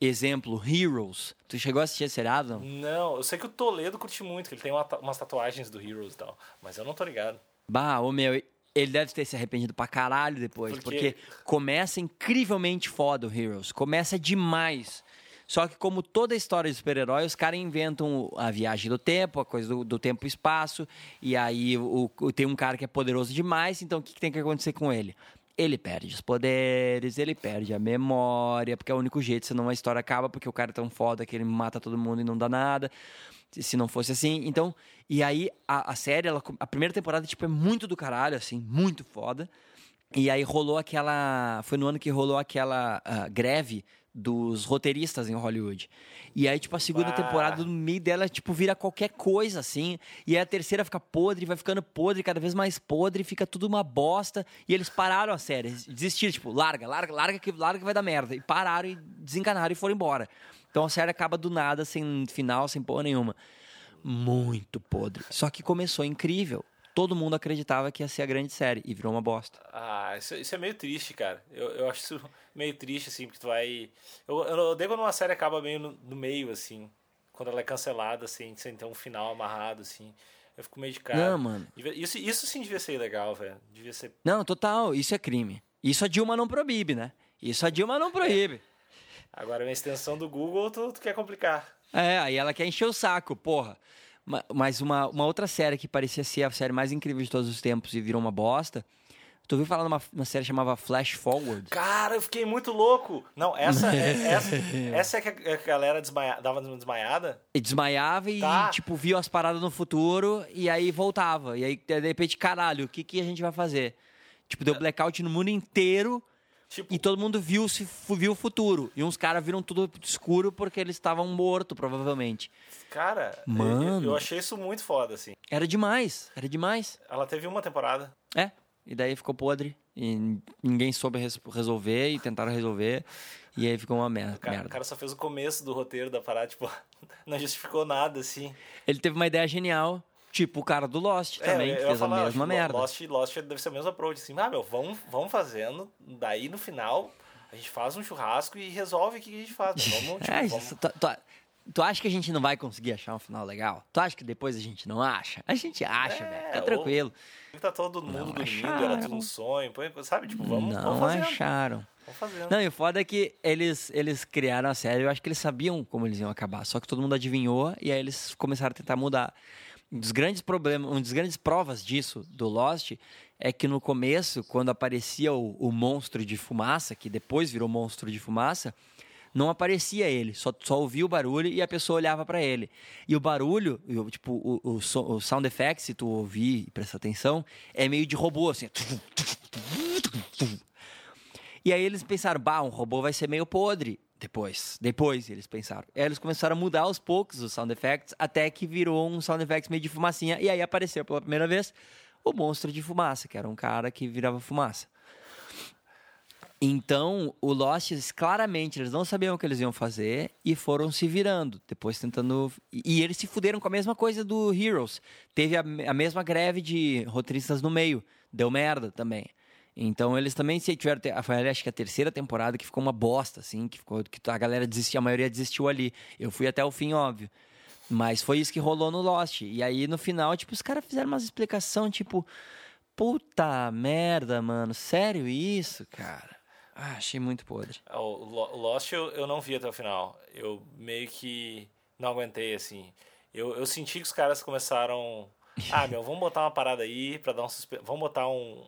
Exemplo, Heroes. Tu chegou a assistir esse seriado? Não? Não, eu sei que o Toledo curte muito, que ele tem uma umas tatuagens do Heroes e tal, mas eu não tô ligado. Bah, ô meu, ele deve ter se arrependido pra caralho depois, Porque- porque começa incrivelmente foda o Heroes. Começa demais. Só que, como toda história de super-herói, os caras inventam a viagem do tempo, a coisa do, do tempo e espaço, e aí o, o- tem um cara que é poderoso demais, então o que, que tem que acontecer com ele? Ele perde os poderes, ele perde a memória, porque é o único jeito, senão a história acaba, porque o cara é tão foda que ele mata todo mundo e não dá nada. Se- não fosse assim. Então, e aí a, a série, ela, a primeira temporada, tipo, é muito do caralho, assim, muito foda. E aí rolou aquela. Foi no ano que rolou aquela ah, greve dos roteiristas em Hollywood. E aí, tipo, a segunda temporada, no meio dela, tipo, vira qualquer coisa, assim. E aí a terceira fica podre, vai ficando podre, cada vez mais podre, fica tudo uma bosta. E eles pararam a série, desistiram, tipo, larga, larga, larga que, larga que vai dar merda. E pararam e desencanaram e foram embora. Então a série acaba do nada, sem final, sem porra nenhuma. Muito podre. Só que começou incrível. Todo mundo acreditava que ia ser a grande série e virou uma bosta. Ah, isso, isso é meio triste, cara. Eu, eu acho isso meio triste, assim, porque tu vai. Eu, eu odeio quando uma série acaba meio no, no meio, assim. Quando ela é cancelada, assim, sem ter um final amarrado, assim. Eu fico meio de cara. Não, mano. Isso, isso sim devia ser legal, velho. Devia ser. Não, total, isso é crime. Isso a Dilma não proíbe, né? Isso a Dilma não proíbe. Agora, uma extensão do Google, tu, tu quer complicar. É, aí ela quer encher o saco, porra. Ma- Mas uma, uma outra série que parecia ser a série mais incrível de todos os tempos e virou uma bosta Tu ouviu falar numa uma série chamada Flash Forward? Cara, eu fiquei muito louco. Não, essa é, essa, essa é que a galera desmaia, dava uma desmaiada? E desmaiava e, Tá. tipo, via as paradas no futuro e aí voltava. E aí, de repente, caralho, o que, que a gente vai fazer? Tipo, deu blackout no mundo inteiro Tipo, e todo mundo viu, se, viu o futuro. E uns caras viram tudo escuro porque eles estavam mortos, provavelmente. cara, eu- Mano. Eu, eu achei isso muito foda, assim. Era demais, era demais. Ela teve uma temporada. É, e daí ficou podre. E ninguém soube res- resolver e tentaram resolver. E aí ficou uma mer- O cara, merda. o cara só fez o começo do roteiro da parada, tipo, não justificou nada, assim. Ele teve uma ideia genial. Tipo o cara do Lost também, É, que fez falar, a mesma merda. Lost, Lost deve ser o mesmo approach, assim, ah, meu, vamos, vamos fazendo, daí no final a gente faz um churrasco e resolve o que a gente faz. né? Vamos, tipo, É, vamos... isso, tu, tu- tu acha que a gente não vai conseguir achar um final legal? Tu acha que depois a gente não acha? A gente acha, É, velho. Tá ou- tranquilo. Tá todo mundo Não dormindo, acharam. era tudo um sonho, sabe? Tipo, vamos, não vamos fazendo. acharam. Vamos fazendo. Não, e o foda é que eles, eles criaram a série, eu acho que eles sabiam como eles iam acabar, só que todo mundo adivinhou e aí eles começaram a tentar mudar. Um dos grandes problemas, uma das grandes provas disso, do Lost, é que no começo, quando aparecia o, o monstro de fumaça, que depois virou monstro de fumaça, não aparecia ele, só, só ouvia o barulho e a pessoa olhava pra ele. E o barulho, tipo, o, o, o sound effect, se tu ouvir e prestar atenção, é meio de robô, assim. E aí eles pensaram, bah, um robô vai ser meio podre. Depois, depois eles pensaram. Eles começaram a mudar aos poucos os sound effects, até que virou um sound effects meio de fumacinha. E aí apareceu pela primeira vez o monstro de fumaça, que era um cara que virava fumaça. Então, o Lost, claramente, eles não sabiam o que eles iam fazer e foram se virando, depois tentando... E eles se fuderam com a mesma coisa do Heroes. Teve a, a mesma greve de roteiristas no meio. Deu merda também. Então, eles também se tiveram... Foi, acho que a terceira temporada que ficou uma bosta, assim, que, ficou, que a galera desistiu, a maioria desistiu ali. Eu fui até o fim, óbvio. Mas foi isso que rolou no Lost. E aí, no final, tipo, os caras fizeram umas explicação, tipo... Puta merda, mano. Sério isso, cara? Ah, achei muito podre. O Lo- o Lost eu, eu não vi até o final. Eu meio que não aguentei, assim. Eu, eu senti que os caras começaram. Ah, meu, vamos botar uma parada aí pra dar um suspe... Vamos botar um,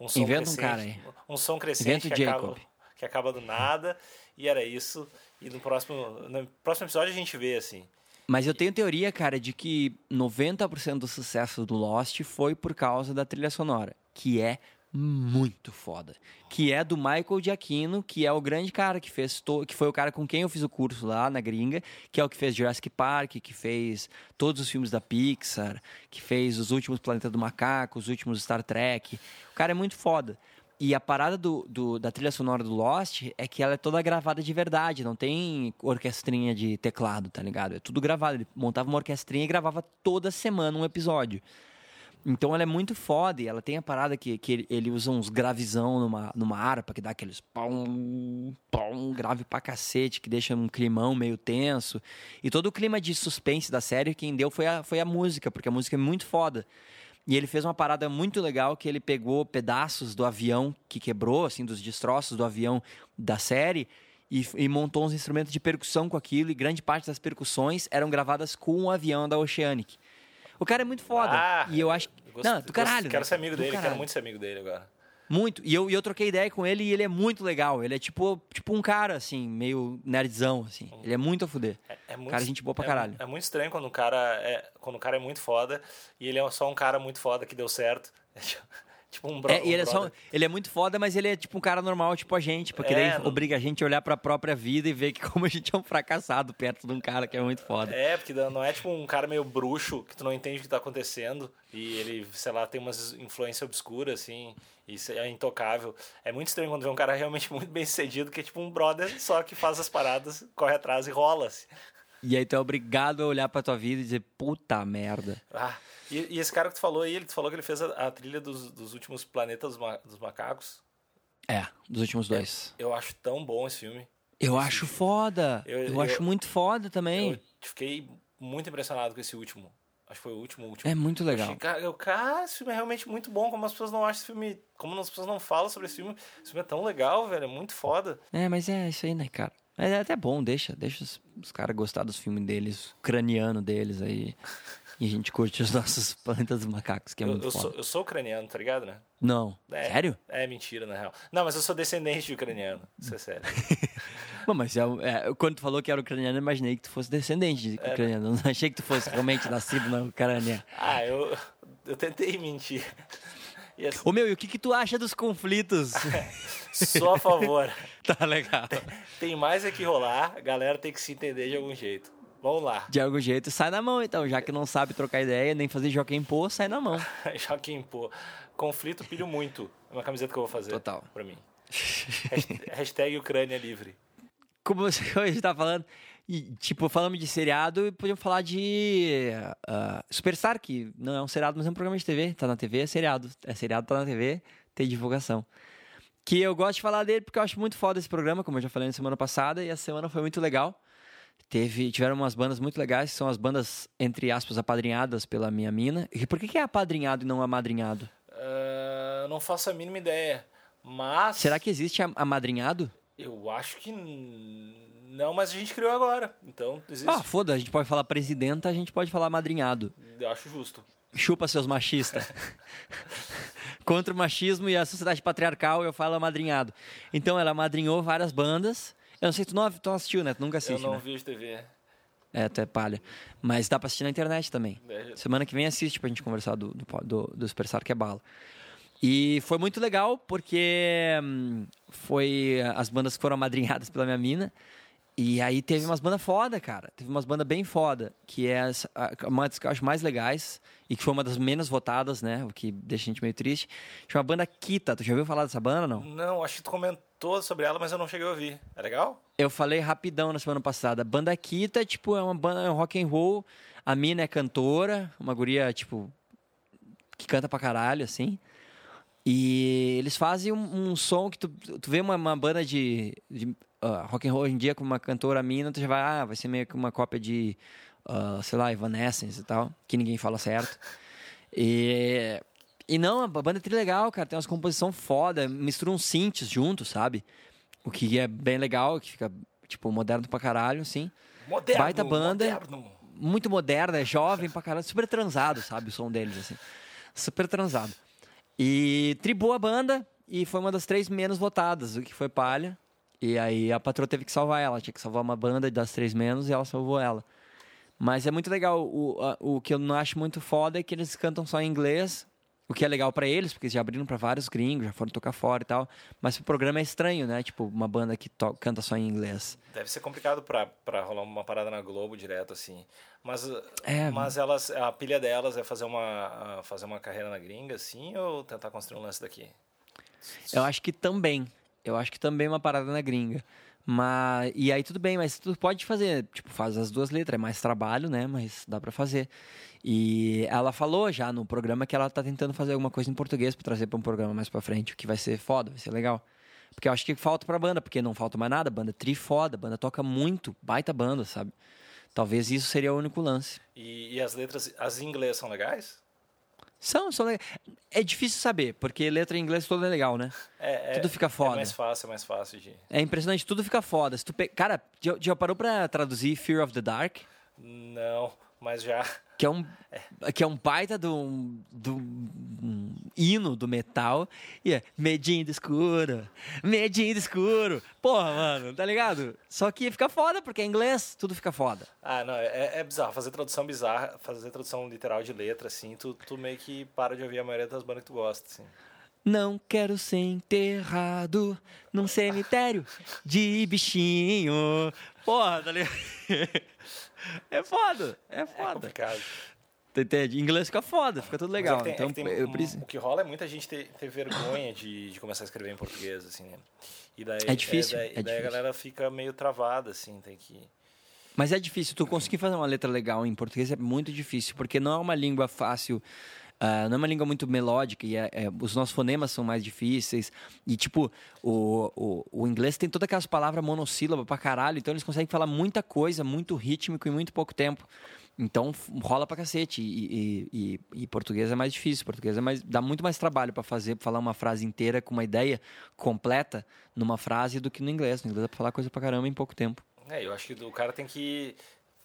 um som Inventa um crescente. cara aí. Um som crescente Inventa que acaba, que acaba do nada. E era isso. E no próximo, no próximo episódio a gente vê, assim. Mas eu tenho teoria, cara, de que 90% do sucesso do Lost foi por causa da trilha sonora, que é muito foda. Que é do Michael Giacchino, que é o grande cara que fez, que foi o cara com quem eu fiz o curso lá na gringa, que é o que fez Jurassic Park, que fez todos os filmes da Pixar, que fez os últimos Planeta do Macaco, os últimos Star Trek. O cara é muito foda. E a parada do, do- da trilha sonora do Lost é que ela é toda gravada de verdade, não tem orquestrinha de teclado, tá ligado? É tudo gravado. Ele montava uma orquestrinha e gravava toda semana um episódio. Então ela é muito foda e ela tem a parada que, que ele, ele usa uns gravizão numa, numa harpa que dá aqueles pom, pom, grave pra cacete, que deixa um climão meio tenso. E todo o clima de suspense da série quem deu foi a, foi a música, porque a música é muito foda. E ele fez uma parada muito legal que ele pegou pedaços do avião que quebrou, assim, dos destroços do avião da série e, e montou uns instrumentos de percussão com aquilo e grande parte das percussões eram gravadas com o avião da Oceanic. O cara é muito foda. Ah, e eu acho. gosto- não, do caralho. Quero né? ser amigo Do dele, caralho. quero muito ser amigo dele agora. Muito. E eu, eu troquei ideia com ele e ele é muito legal. Ele é tipo, tipo um cara, assim, meio nerdzão, assim. Ele é muito a fuder. É, é muito, Cara, gente boa pra é- caralho. É, muito estranho quando um cara é, quando um cara é muito foda e ele é só um cara muito foda que deu certo. É tipo um bro, É, e ele, um é só, ele é muito foda, mas ele é tipo um cara normal, tipo a gente, porque É, daí obriga a gente a olhar pra própria vida e ver que como a gente é um fracassado perto de um cara que é muito foda. É, porque não é tipo um cara meio bruxo que tu não entende o que tá acontecendo e ele, sei lá, tem umas influências obscuras, assim, e é intocável. É muito estranho quando vê um cara realmente muito bem sucedido, que é tipo um brother só que faz as paradas, corre atrás e rola, assim. E aí tu é obrigado a olhar pra tua vida e dizer, puta merda. Ah, e, e esse cara que tu falou aí, ele falou que ele fez a, a trilha dos, dos últimos Planetas dos, Ma- dos Macacos. É, dos últimos dois. Eu acho tão bom esse filme. Eu acho foda. Eu, Eu- eu- acho muito foda também. Eu fiquei muito impressionado com esse último. Acho que foi o último, último. É muito legal. Eu, cara, esse filme é realmente muito bom. Como as pessoas não acham esse filme. Como as pessoas não falam sobre esse filme. Esse filme é tão legal, velho. É muito foda. É, mas é isso aí, né, cara? Mas é até bom, deixa, deixa os, os caras gostar dos filmes deles, o craniano deles aí. E a gente curte os nossos planetas dos macacos, que é Eu, muito eu foda. sou, eu sou ucraniano, tá ligado, né? Não. É, Sério? É mentira, na real. Não, mas eu sou descendente de ucraniano. Isso é sério. Bom, mas é, é, quando tu falou que era ucraniano, eu imaginei que tu fosse descendente de É. ucraniano. Não achei que tu fosse realmente nascido na Ucrânia. ah, eu, eu tentei mentir. E assim, Ô meu, e o que, que tu acha dos conflitos? sou a favor. tá legal. Tem mais é que rolar, a galera tem que se entender de algum jeito. Vamos lá. De algum jeito, sai na mão então. Já que não sabe trocar ideia, nem fazer Joaquim Pô, sai na mão. Joaquim, pô. Conflito pilho muito. É uma camiseta que eu vou fazer. Total. Pra mim. Hashtag, Ucrânia livre. Como você hoje tá falando, e, tipo, falamos de seriado e podíamos falar de ah, Superstar, que não é um seriado, mas é um programa de TV. Tá na TV, é seriado. É seriado, tá na TV, tem divulgação. Que eu gosto de falar dele porque eu acho muito foda esse programa, como eu já falei na semana passada, e a semana foi muito legal. Teve, tiveram umas bandas muito legais, que são as bandas, entre aspas, apadrinhadas pela minha mina. E por que, que é apadrinhado e não amadrinhado? Ah, não faço a mínima ideia. Mas. Será que existe am- amadrinhado? Eu acho que. Não, mas a gente criou agora. Então, existe. Ah, foda, a gente pode falar presidenta, a gente pode falar amadrinhado. Eu acho justo. Chupa seus machistas. Contra o machismo e a sociedade patriarcal, eu falo amadrinhado. Então, ela amadrinhou várias bandas. Eu não sei, tu não, tu não assistiu, né? Tu nunca eu assiste, não né? vejo TV. É, tu é palha. Mas dá pra assistir na internet também. É, Semana que vem assiste pra gente conversar do, do, do, do Superstar que é bala. E foi muito legal porque hum, foi as bandas foram amadrinhadas pela minha mina. E aí teve umas bandas foda, cara. Teve umas bandas bem foda, que é uma das que eu acho mais legais e que foi uma das menos votadas, né? O que deixa a gente meio triste. Chama a banda Kita. Tu já ouviu falar dessa banda, não? Não, acho que tu comentou sobre ela, mas eu não cheguei a ouvir. É legal? Eu falei rapidão na semana passada. Banda Kita, tipo, é uma banda é um rock and roll. A mina é cantora, uma guria, tipo, que canta pra caralho, assim. E eles fazem um, um som que tu, tu vê uma, uma banda de, de ah, rock and roll hoje em dia com uma cantora mina, tu já vai, ah, vai ser meio que uma cópia de, ah, sei lá, Evanescence e tal, que ninguém fala certo. E, e não, a banda é tri legal, cara, tem umas composições foda, mistura uns synths juntos, sabe? O que é bem legal, que fica, tipo, moderno pra caralho, assim. Moderno. Baita banda. Moderno. Muito moderno, é jovem pra caralho, super transado, sabe? O som deles, assim. Super transado. E tribou a banda e foi uma das três menos votadas, o que foi palha. E aí a patroa teve que salvar ela, tinha que salvar uma banda das três menos e ela salvou ela. Mas é muito legal. O, a- o que eu não acho muito foda é que eles cantam só em inglês, o que é legal pra eles, porque eles já abriram pra vários gringos, já foram tocar fora e tal. Mas o programa é estranho, né? Tipo, uma banda que to- canta só em inglês. Deve ser complicado pra rolar uma parada na Globo direto, assim. Mas, É. mas elas, a pilha delas é fazer uma, fazer uma carreira na gringa, assim, ou tentar construir um lance daqui? Eu acho que também. Eu acho que também é uma parada na gringa. Mas, e aí tudo bem, mas tu pode fazer, tipo, faz as duas letras, é mais trabalho, né? Mas dá pra fazer. E ela falou já no programa que ela tá tentando fazer alguma coisa em português pra trazer pra um programa mais pra frente, o que vai ser foda, vai ser legal. Porque eu acho que falta pra banda, porque não falta mais nada, banda tri foda, banda toca muito, baita banda, sabe? Talvez isso seria o único lance. E, e as letras, as em inglês são legais? São, são legais. É difícil saber, porque letra em inglês toda é legal, né? É, é- Tudo fica foda. É mais fácil, é mais fácil de... É impressionante, tudo fica foda. Se tu pe... Cara, já, já parou pra traduzir Fear of the Dark? Não, mas já... Que é um, que é um baita do, do um hino do metal. E é medinho do escuro, medinho do escuro. Porra, mano, tá ligado? Só que fica foda, porque é inglês, tudo fica foda. Ah, não, é, é bizarro. Fazer tradução bizarra, fazer tradução literal de letra, assim, tu, tu meio que para de ouvir a maioria das bandas que tu gosta, assim. Não quero ser enterrado num cemitério de bichinho. Porra, tá ligado? É foda, é É foda. complicado. Tu Entende? Em inglês fica foda, fica tudo é legal. tem- é então, que tem eu. O que rola é muita gente ter, ter vergonha de, de começar a escrever em português, assim, né? E daí, É difícil, daí, é daí a difícil. galera fica meio travada, assim, tem que... Mas é difícil, tu conseguir fazer uma letra legal em português é muito difícil, porque não é uma língua fácil, ah, não é uma língua muito melódica, e é- é- os nossos fonemas são mais difíceis. E, tipo, o, o, o inglês tem todas aquelas palavras monossílaba pra caralho, então eles conseguem falar muita coisa, muito rítmico em muito pouco tempo. Então rola pra cacete. E, e, e- e português é mais difícil. Português é mais, dá muito mais trabalho pra fazer, pra falar uma frase inteira com uma ideia completa numa frase do que no inglês. No inglês dá pra falar coisa pra caramba em pouco tempo. É, eu acho que o cara tem que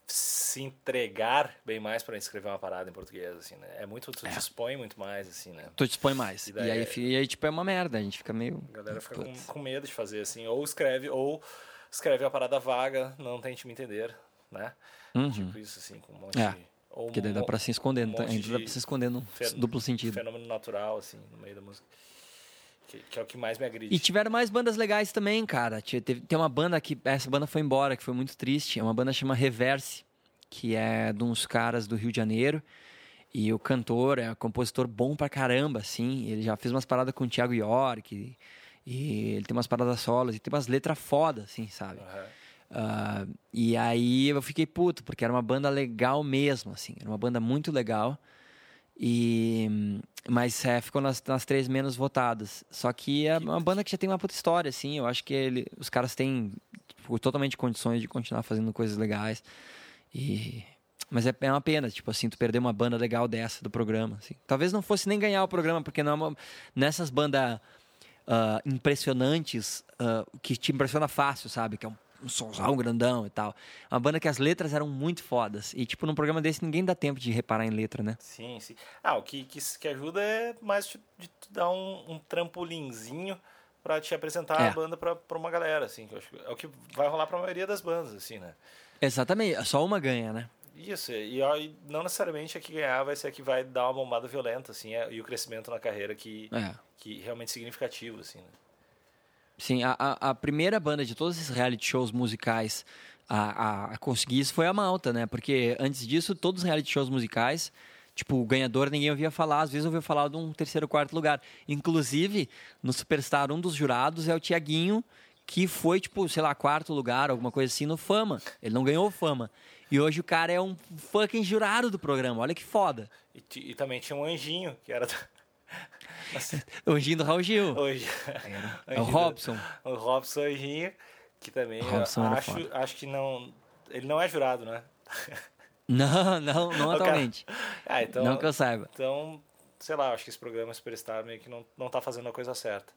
se entregar bem mais para escrever uma parada em português, assim, né? É muito, tu É. dispõe muito mais, assim, né? Tu dispõe mais. E E, daí aí, é- e aí, tipo, é uma merda. A gente fica meio. A galera fica com, com medo de fazer, assim, ou escreve, ou escreve a parada vaga, não tente me entender, né? Uhum. Tipo isso, assim, com um monte É, de... Ou Porque daí dá pra se esconder. um tá? Ainda dá pra se esconder num fe- duplo sentido. fenômeno natural, assim, no meio da música. Que, que é o que mais me agride. E tiveram mais bandas legais também, cara. Teve- tem uma banda que. Essa banda foi embora, que foi muito triste. É uma banda chama Reverse, que é de uns caras do Rio de Janeiro. E o cantor é um compositor bom pra caramba, assim. Ele já fez umas paradas com o Thiago York. E, e ele tem umas paradas solos e tem umas letras foda, assim, sabe? Aham. Ah, e aí eu fiquei puto, porque era uma banda legal mesmo, assim. Era uma banda muito legal. E, mas é, ficou nas, nas três menos votadas. Só que é uma banda que já tem uma puta história, assim. Eu acho que ele, os caras têm tipo, totalmente condições de continuar fazendo coisas legais. E, mas é, é uma pena, tipo assim, tu perder uma banda legal dessa do programa. Assim. Talvez não fosse nem ganhar o programa, porque não é uma- nessas bandas ah, impressionantes, ah, que te impressiona fácil, sabe? Que é um, um somzão grandão e tal. Uma banda que as letras eram muito fodas. E, tipo, num programa desse ninguém dá tempo de reparar em letra, né? Sim, sim. Ah, o que, que, que ajuda é mais de, de dar um, um trampolinzinho pra te apresentar É. a banda pra, pra uma galera, assim. Que eu acho que é o que vai rolar pra maioria das bandas, assim, né? Exatamente, só uma ganha, né? Isso, e, e não necessariamente a que ganhar vai ser a que vai dar uma bombada violenta, assim, é- e o crescimento na carreira que, É. que realmente significativo, assim, né? Sim, a, a, primeira banda de todos esses reality shows musicais a, a, a conseguir isso foi a Malta, né? Porque antes disso, todos os reality shows musicais, tipo, o ganhador ninguém ouvia falar, às vezes ouvia falar de um terceiro, quarto lugar. Inclusive, no Superstar, um dos jurados é o Tiaguinho, que foi, tipo, sei lá, quarto lugar, alguma coisa assim, no Fama. Ele não ganhou Fama. E hoje o cara é um fucking jurado do programa, olha que foda. E, e também tinha um anjinho, que era... O anjinho do Raul Gil. hoje... É o Robson. O Robson Anjinho, que também eu Robson acho, acho que não... Ele não é jurado, né? Não, não, não O atualmente. Ah, então... Não que eu saiba. Então, sei lá, acho que esse programa Superstar meio que não, não tá fazendo a coisa certa.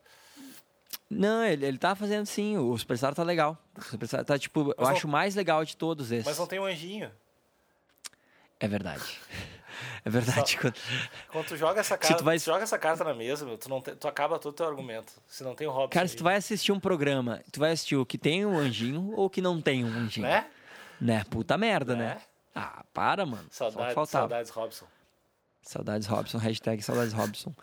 Não, ele, ele tá fazendo sim. O Superstar tá legal. O Superstar tá, tipo, eu Mas não- acho o mais legal de todos esses. Mas não tem um anjinho. É verdade. É verdade. Só- Quando- Quando tu joga essa Se carta, tu vai- joga essa carta na mesa, meu, tu, não te- tu acaba todo o teu argumento. Se não tem o Robson. Cara, se tu vai assistir um programa, tu vai assistir o que tem um anjinho ou o que não tem um anjinho. Né? Né? Puta merda, Né? né? Ah, para, mano. Só Saudades, Robson. Saudades Robson, hashtag saudades Robson.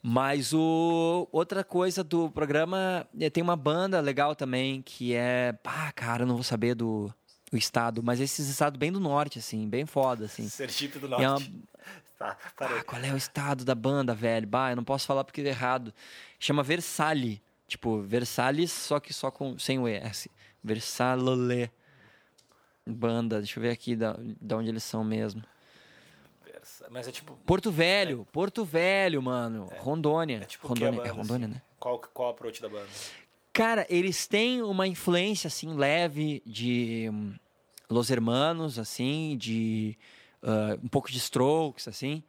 Mas o outra coisa do programa, é, tem uma banda legal também, que é, ah, cara, eu não vou saber do o estado, mas esses estados bem do norte assim, bem foda assim. Sergipe do E é Norte. uma- Tá. Ah, qual é o estado da banda, velho? Bah, eu não posso falar porque é errado. Chama Versalhes. Tipo, Versalhes, só que só com sem o ES. Versalolé. Banda, deixa eu ver aqui da, da onde eles são mesmo. Mas é tipo. Porto Velho, Porto Velho, mano. Rondônia. É tipo Rondônia, é Rondônia, assim? né? Qual, qual a approach da banda? Cara, eles têm uma influência, assim, leve de hum, Los Hermanos, assim, de ah, um pouco de Strokes, assim.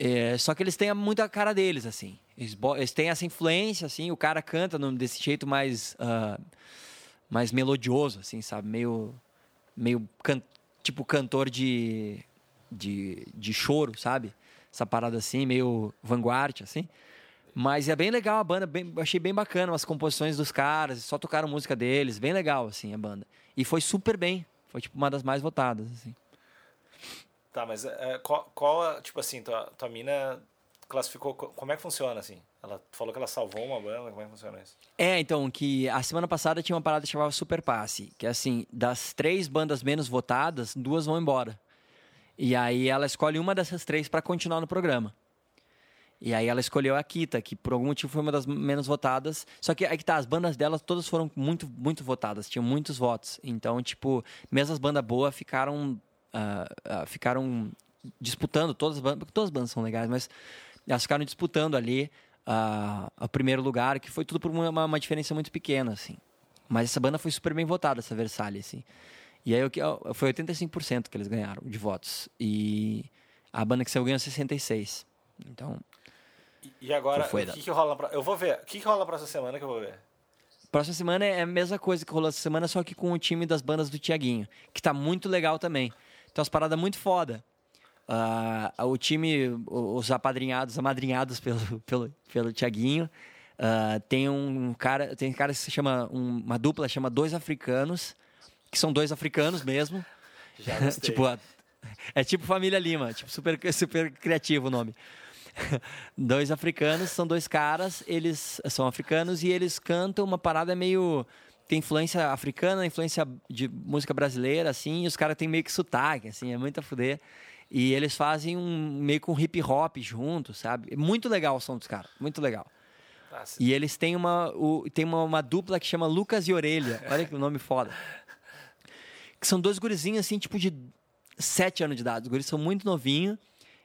É, só que eles têm muito a cara deles, assim. Eles, eles têm essa influência, assim, o cara canta desse jeito mais, ah, mais melodioso, assim, sabe? Meio, meio can- tipo cantor de, de, de choro, sabe? Essa parada assim, meio vanguard, assim. Mas é bem legal a banda, bem, achei bem bacana as composições dos caras, só tocaram música deles, bem legal, assim, a banda. E foi super bem, foi tipo uma das mais votadas, assim. Tá, mas é, qual, qual a- tipo assim, tua, tua mina classificou, co- como é que funciona, assim? Ela falou que ela salvou uma banda, como é que funciona isso? É, então, que a semana passada tinha uma parada que chamava Super Passe, que é assim, das três bandas menos votadas, duas vão embora. E aí ela escolhe uma dessas três para continuar no programa. E aí ela escolheu a Kita, que por algum motivo foi uma das menos votadas. Só que aí que tá, as bandas delas todas foram muito, muito votadas, tinham muitos votos. Então, tipo, mesmo as bandas boas ficaram, ah, ah, ficaram disputando, todas as bandas, porque todas as bandas são legais, mas elas ficaram disputando ali ah, o primeiro lugar, que foi tudo por uma, uma diferença muito pequena, assim. Mas essa banda foi super bem votada, essa Versalhes, assim. E aí foi 85% que eles ganharam de votos. E a banda que saiu ganhou 66%. Então, E, agora, o que, que rola pra, Eu vou ver. O que, que rola essa semana que eu vou ver? Próxima semana é a mesma coisa que rolou essa semana, só que com o time das bandas do Tiaguinho, que tá muito legal também. Tem umas paradas muito foda. Uh, o time, os apadrinhados, amadrinhados pelo, pelo, pelo Tiaguinho, uh, tem um cara, tem um cara que se chama, um, uma dupla chama Dois Africanos, que são dois africanos mesmo. Já tipo, é tipo Família Lima, tipo super, super criativo o nome. dois africanos, são dois caras, eles são africanos e eles cantam uma parada meio tem influência africana, influência de música brasileira, assim, e os caras têm meio que sotaque, assim, é muito a fuder. E eles fazem um meio com hip hop junto, sabe? Muito legal o som dos caras, muito legal. Nossa. E eles têm uma, o, tem uma, uma, dupla que chama Lucas e Orelha. Olha que nome foda. Que são dois gurizinhos, assim, tipo de sete anos de idade. Os guris são muito novinhos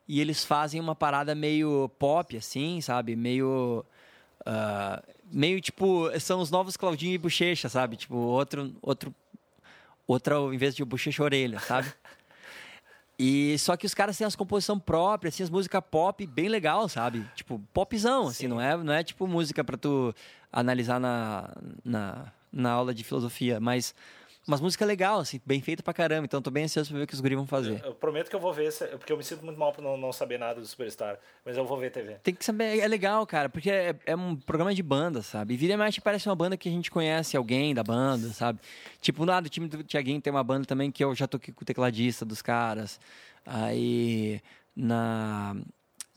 e eles fazem uma parada meio pop, assim, sabe? Meio. Uh, meio tipo. São os novos Claudinho e Bochecha, sabe? Tipo, outro. outro outra, em vez de bochecha orelha, sabe? E só que os caras têm as composição próprias, assim, as músicas pop bem legal, sabe? Tipo, popzão, assim, não é, não é tipo música para tu analisar na, na, na aula de filosofia, mas umas músicas legal, assim, bem feita pra caramba. Então tô bem ansioso pra ver o que os guris vão fazer. Eu, eu, prometo que eu vou ver, porque eu me sinto muito mal por não, não saber nada do Superstar. Mas eu vou ver TV. Tem que saber, é legal, cara, porque é, é um programa de banda, sabe? E Vira e Mexe parece uma banda que a gente conhece alguém da banda, sabe? Tipo, lá do time do Tiaguinho tem uma banda também que eu já toquei com o tecladista dos caras. Aí na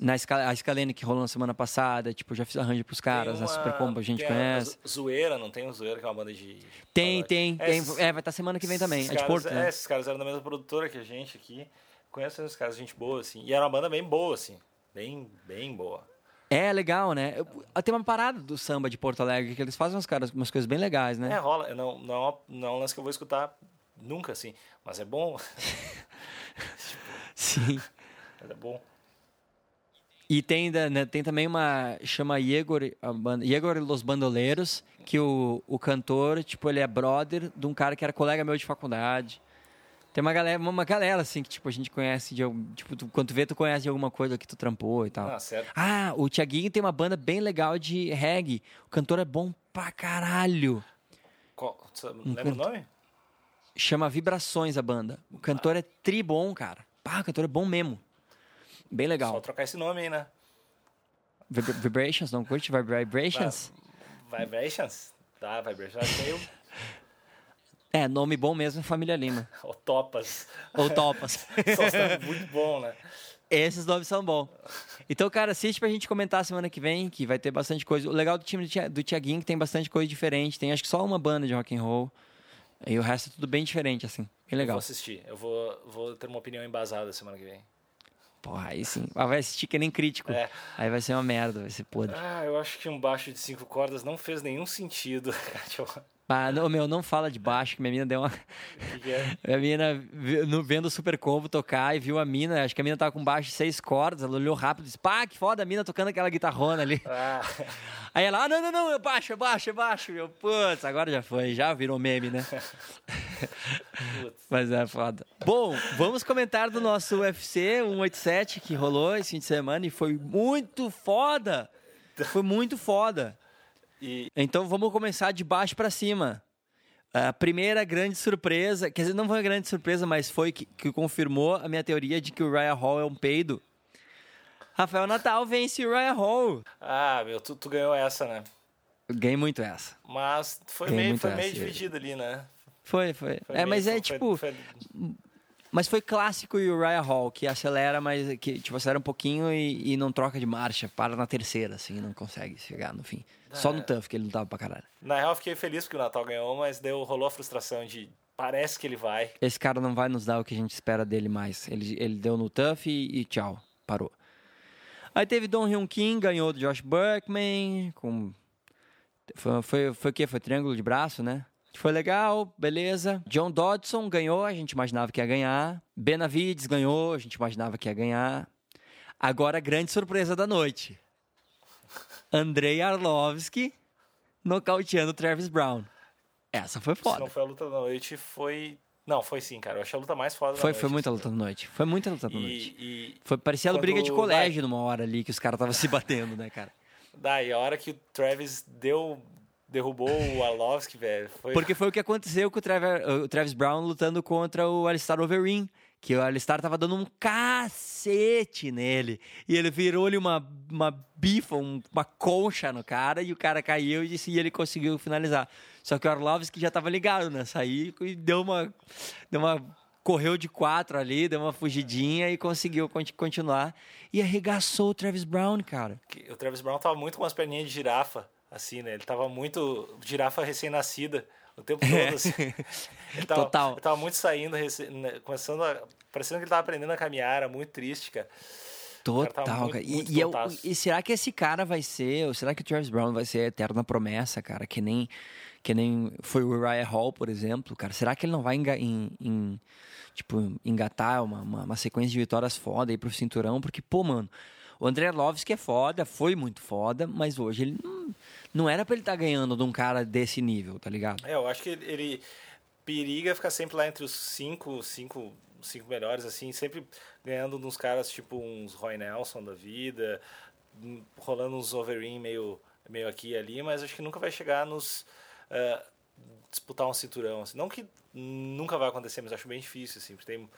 na escala, a Scalene que rolou na semana passada, tipo, já fiz arranjo pros caras, uma, a Super Combo a gente conhece. A Zoeira, não tem o Zoeira, que é uma banda de. Tem, tem, é, tem. Esses, é, vai estar semana que vem também. É de Porto, é, né? esses caras eram da mesma produtora que a gente aqui. Conheço esses caras, gente boa, assim. E era uma banda bem boa, assim. Bem, bem boa. É, legal, né? Eu, tem uma parada do samba de Porto Alegre que eles fazem umas, caras, umas coisas bem legais, né? É, rola. Não, não, não é um lance que eu vou escutar nunca, assim. Mas é bom. Sim. Mas é bom. E tem, né, tem também uma. chama Igor, a banda, Igor Los Bandoleiros, que o, o cantor, tipo, ele é brother de um cara que era colega meu de faculdade. Tem uma galera, uma galera assim que tipo a gente conhece de tipo tu, quando tu vê tu conhece de alguma coisa que tu trampou e tal. Ah, certo. Ah, o Tiaguinho tem uma banda bem legal de reggae. O cantor é bom pra caralho. Qual, lembra o nome? Chama Vibrações a banda. O cantor ah. é tri bom, cara. Pá, o cantor é bom mesmo. Bem legal. Só trocar esse nome aí, né? Vibrations, não curte Vibrations? Vibrations? Tá, Vibrations meio... É, nome bom mesmo é Família Lima. Ou Topas. Ou Topas. Só muito bom, né? Esses nomes são bons. Então, cara, assiste pra gente comentar semana que vem, que vai ter bastante coisa. O legal do time do Tiaguinho é que tem bastante coisa diferente. Tem acho que só uma banda de rock and roll. E o resto é tudo bem diferente, assim. Bem legal. Eu vou assistir. Eu vou, vou ter uma opinião embasada semana que vem. Porra, aí sim. Ah, vai assistir que nem crítico. É. Aí vai ser uma merda, vai ser podre. Ah, eu acho que um baixo de cinco cordas não fez nenhum sentido. Ah, não, meu, não fala de baixo, que minha mina deu uma. Minha mina, vendo o Super Combo tocar e viu a mina, acho que a mina tava com baixo de seis cordas, ela olhou rápido e disse: pá, que foda a mina tocando aquela guitarrona ali. Ah. Aí ela, ah, não, não, não, é baixo, é baixo, é baixo. Eu, putz, agora já foi, já virou meme, né? Mas é foda. Bom, vamos comentar do nosso UFC 187 que rolou esse fim de semana e foi muito foda. Foi muito foda. E... Então vamos começar de baixo para cima. A primeira grande surpresa, quer dizer, não foi uma grande surpresa, mas foi que, que confirmou a minha teoria de que o Ryan Hall é um peido. Rafael Natal vence o Ryan Hall. Ah, meu, tu, tu ganhou essa, né? Ganhei muito essa. Mas foi ganhei meio, foi meio dividido ali, né? Foi, foi. foi é, meio, mas é foi, tipo. Foi... Mas foi clássico e o Ryan Hall, que acelera, mas que tipo, acelera um pouquinho e, e não troca de marcha, para na terceira, assim, não consegue chegar no fim. Só no Tuff que ele lutava pra caralho. Na real, eu fiquei feliz porque o Natal ganhou, mas deu, rolou a frustração de parece que ele vai. Esse cara não vai nos dar o que a gente espera dele mais. Ele, ele deu no Tuff e, e tchau, parou. Aí teve Don Hyun Kim, ganhou do Josh Burkman, com... Foi, foi, foi o quê? Foi triângulo de braço, né? Foi legal, beleza. John Dodson ganhou, a gente imaginava que ia ganhar. Benavides ganhou, a gente imaginava que ia ganhar. Agora, grande surpresa da noite. Andrei Arlovski nocauteando Travis Brown. Essa foi foda. Se não foi a luta da noite, foi. Não, foi sim, cara. Eu achei a luta mais foda foi, da Foi muita luta da noite. Foi muita luta da noite. E, foi, parecia briga de colégio numa hora ali que os caras estavam se batendo, né, cara? Daí, a hora que o Travis deu derrubou o Arlovski, velho. Foi... Porque foi o que aconteceu com o, Traver, o Travis Brown lutando contra o Alistar Overeem. Que o Alistar tava dando um cacete nele. E ele virou-lhe uma, uma bifa, um, uma concha no cara, e o cara caiu e, e ele conseguiu finalizar. Só que o Arlovski já tava ligado nessa aí e deu uma, deu uma correu de quatro ali, deu uma fugidinha e conseguiu continuar. E arregaçou o Travis Brown, cara. O Travis Brown tava muito com as perninhas de girafa, assim, né? Ele tava muito girafa recém-nascida o tempo todo, é. assim. Ele tava, Total. Tava muito saindo, né, começando a... Parecendo que ele tava aprendendo a caminhar, era muito triste, cara. Total, cara. Muito, e, muito e, eu, e, será que esse cara vai ser, ou será que o Travis Brown vai ser a eterna promessa, cara? Que nem, que nem foi o Uriah Hall, por exemplo, cara. Será que ele não vai em, em, em tipo, engatar uma, uma, uma, sequência de vitórias foda aí pro cinturão? Porque, pô, mano, o André que é foda, foi muito foda, mas hoje ele não, não era pra ele estar tá ganhando de um cara desse nível, tá ligado? É, eu acho que ele periga ficar sempre lá entre os cinco, cinco, cinco melhores, assim, sempre ganhando uns caras tipo uns Roy Nelson da vida, rolando uns Overeem meio, meio aqui e ali, mas acho que nunca vai chegar nos. Uh, disputar um cinturão. Assim. Não que nunca vai acontecer, mas acho bem difícil, assim, tem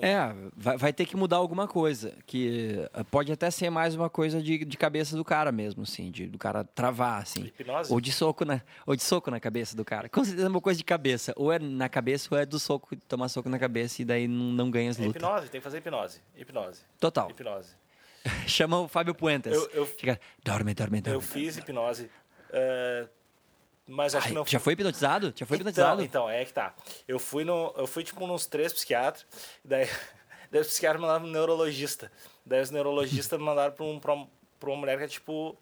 é, vai, vai, ter que mudar alguma coisa. Que eh, pode até ser mais uma coisa de, de cabeça do cara mesmo, assim, de, do cara travar, assim. Hipnose? Ou de soco na, ou de soco na cabeça do cara. Com certeza é uma coisa de cabeça. Ou é na cabeça ou é do soco, tomar soco na cabeça e daí não, não ganha as é lutas. hipnose, tem que fazer hipnose. Hipnose. Total. Hipnose. Chama o Fábio Puentes. Eu, eu, dorme, dorme, dorme. Eu fiz hipnose. Uh, mas acho Ai, que não. Já foi hipnotizado? Já foi hipnotizado? Então, então, é que tá. Eu fui no. Eu fui, tipo, nos três psiquiatras. Daí Daí os psiquiatras mandaram um neurologista. Daí os neurologistas mandaram para um, pra, uma mulher que é tipo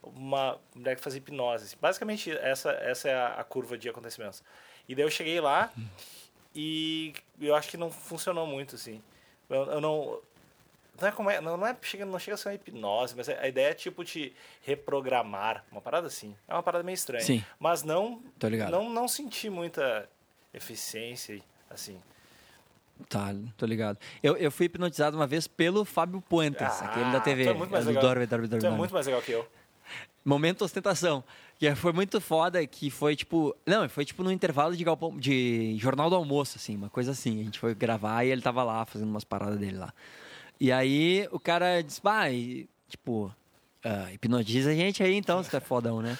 uma mulher que faz hipnose. Assim. Basicamente, essa, essa é a, a, curva de acontecimentos. E daí eu cheguei lá e eu acho que não funcionou muito, assim. Eu, eu não... Não é, como é, não, não, é chega, não chega a ser uma hipnose, mas a ideia é tipo te reprogramar, uma parada assim. É uma parada meio estranha. Sim. Mas não, não, não senti muita eficiência, assim. Tá, tô ligado. Eu, eu fui hipnotizado uma vez pelo Fábio Puentes, ah, aquele da TV. Tu é muito mais legal. Dorme, dorme, dorme, tu é muito mais legal que eu. Momento ostentação. Que foi muito foda, que foi tipo. Não, foi tipo no intervalo de, galpão, de jornal do almoço, assim, uma coisa assim. A gente foi gravar e ele tava lá fazendo umas paradas dele lá. E aí o cara disse, e, tipo, uh, hipnotiza a gente aí então, você é fodão, né?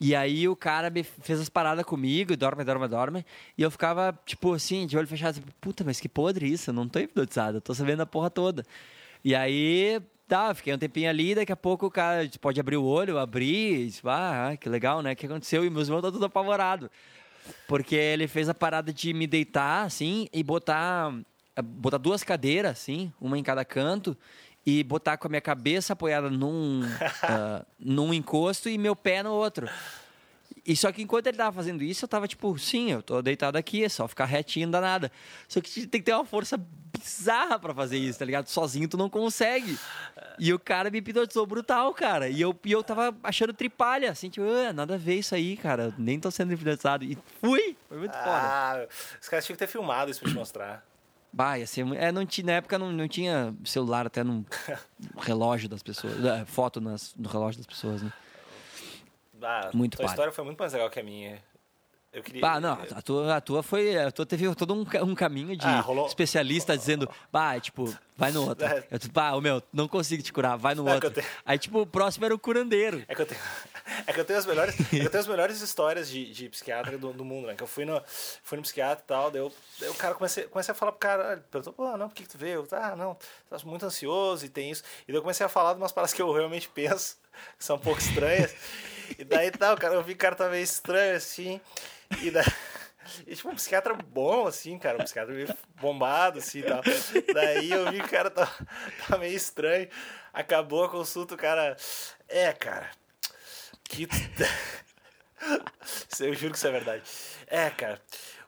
E aí o cara fez as paradas comigo, dorme, dorme, dorme. E eu ficava, tipo assim, de olho fechado, assim, puta, mas que podre isso, eu não tô hipnotizado, eu tô sabendo a porra toda. E aí, tá, fiquei um tempinho ali, daqui a pouco o cara pode abrir o olho, eu abri, e disse, ah, que legal, né? O que aconteceu? E meus irmãos estão tudo apavorado. Porque ele fez a parada de me deitar, assim, e botar, botar duas cadeiras, assim, uma em cada canto, e botar com a minha cabeça apoiada num, uh, num encosto e meu pé no outro. E só que enquanto ele tava fazendo isso, eu tava tipo, sim, eu tô deitado aqui, é só ficar retinho, não dá nada. Só que tem que ter uma força bizarra para fazer isso, tá ligado? Sozinho tu não consegue. E o cara me hipnotizou brutal, cara. E eu, e eu tava achando tripalha, assim, tipo, ah, nada a ver isso aí, cara. Nem tô sendo hipnotizado. E fui! Foi muito ah, foda. Os caras tinham que ter filmado isso pra te mostrar. Bah, ia ser, é, não tinha, na época não, não tinha celular até no relógio das pessoas, foto nas, no relógio das pessoas, né? Ah, muito história foi muito mais legal que a minha. Eu queria... Bah, não, a tua, a tua foi. A tua teve todo um, um caminho de ah, rolou... especialista dizendo, bah, tipo, vai no outro. É. Eu, bah, o meu, não consigo te curar, vai no é outro. Tenho... Aí, tipo, o próximo era o curandeiro. É que eu tenho, é que eu tenho as melhores, eu tenho as melhores histórias de, de psiquiatra do, do mundo, né? Que eu fui no, fui no psiquiatra e tal, daí, eu, daí o cara comecei, comecei a falar pro cara, perguntou, pô, não, por que, que tu veio? Ah, não, tá muito ansioso e tem isso. E daí eu comecei a falar de umas palavras que eu realmente penso, que são um pouco estranhas. e daí tal, cara, eu vi o cara tá meio estranho assim. E daí. Tipo, um psiquiatra bom, assim, cara. Um psiquiatra meio bombado, assim, tal. Daí eu vi que o cara tá, tá meio estranho. Acabou a consulta, o cara... É, cara... Que... eu juro que isso é verdade. É, cara...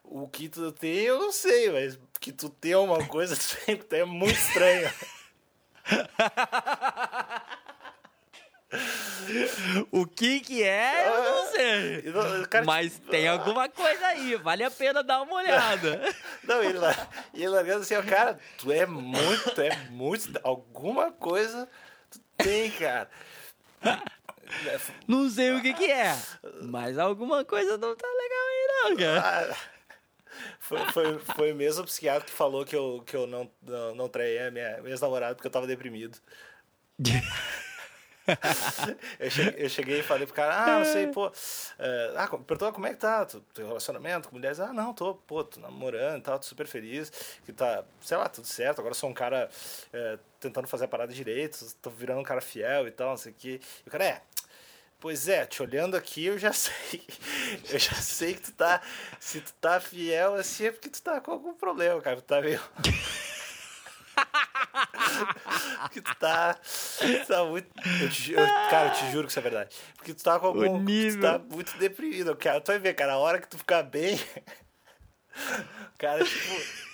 O que tu tem, eu não sei, mas que tu tem uma coisa, tu é muito estranho. O que que é, eu não ah, sei. Mas tem alguma coisa aí, vale a pena dar uma olhada. Não, ele, ele largando assim, ó, cara, tu é muito, tu é muito, alguma coisa tu tem, cara. Não sei o que que é, mas alguma coisa não tá legal aí não, cara. Ah, foi, foi, foi o mesmo psiquiatra que falou que eu, que eu não, não, não traí a minha, minha ex-namorada porque eu tava deprimido. eu, cheguei, eu cheguei e falei pro cara, ah, não sei, pô. é, ah, perguntou como é que tá? Tu tem relacionamento com mulheres? Ah, não, tô, pô, tô namorando e tal, tô super feliz. Que tá, sei lá, tudo certo. Agora sou um cara é, tentando fazer a parada direito, tô virando um cara fiel e tal, não sei o que. E o cara, é. Pois é, te olhando aqui eu já sei. Eu já sei que tu tá. Se tu tá fiel assim é porque tu tá com algum problema, cara. Tu tá meio. Porque tu tá. Tu tá muito. Eu te, eu, cara, eu te juro que isso é verdade. Porque tu tá com algum. Tu tá muito deprimido, cara. Tu vai ver, cara, a hora que tu ficar bem. Cara, tipo.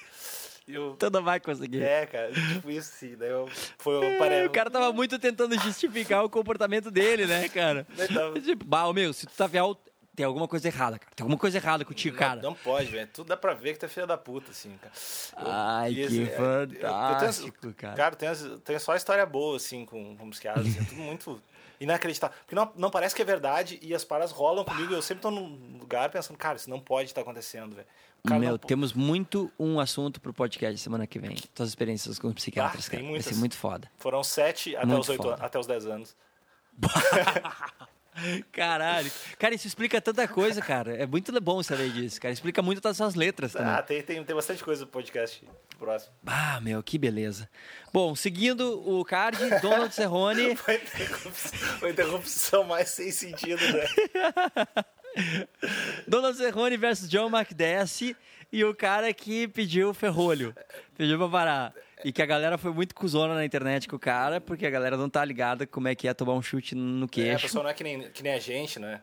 Eu, Tu não vai conseguir. é, cara, tipo isso sim. Daí eu. Foi, eu parei. É, o cara tava muito tentando justificar o comportamento dele, né, cara? Então- Tipo, bah, meu, se tu tá fiel, tem alguma coisa errada, cara. Tem alguma coisa errada contigo, cara. Não, não pode, velho. Tudo dá pra ver que tu é filha da puta, assim, cara. Eu- Ai, que esse- é, eu- eu tenho- fantástico, cara. Cara, tem, tem só história boa, assim, com, com psiquiatras. assim, é tudo muito inacreditável. Porque não, não parece que é verdade e as paradas rolam comigo. Eu sempre tô num lugar pensando, cara, isso não pode estar acontecendo, velho. Meu, não- temos muito um assunto pro podcast semana que vem. Tuas experiências com psiquiatras, Ah, tem cara. Vai muitas. ser muito foda. Foram sete até Muito os, oito, até os dez anos. Caralho. Cara, isso explica tanta coisa, cara. É muito bom saber disso, cara. Explica muito das suas letras também. Ah, tem, tem, tem bastante coisa no podcast próximo. Ah, meu, que beleza. Bom, seguindo o card, Donald Cerrone. Foi a interrupção, foi a interrupção mais sem sentido, né? Donald Cerrone versus John McDessie e o cara que pediu ferrolho. Pediu pra parar. E que a galera foi muito cuzona na internet com o cara, porque a galera não tá ligada como é que é tomar um chute no É, a queixo. pessoa não é que nem, que nem a gente, né?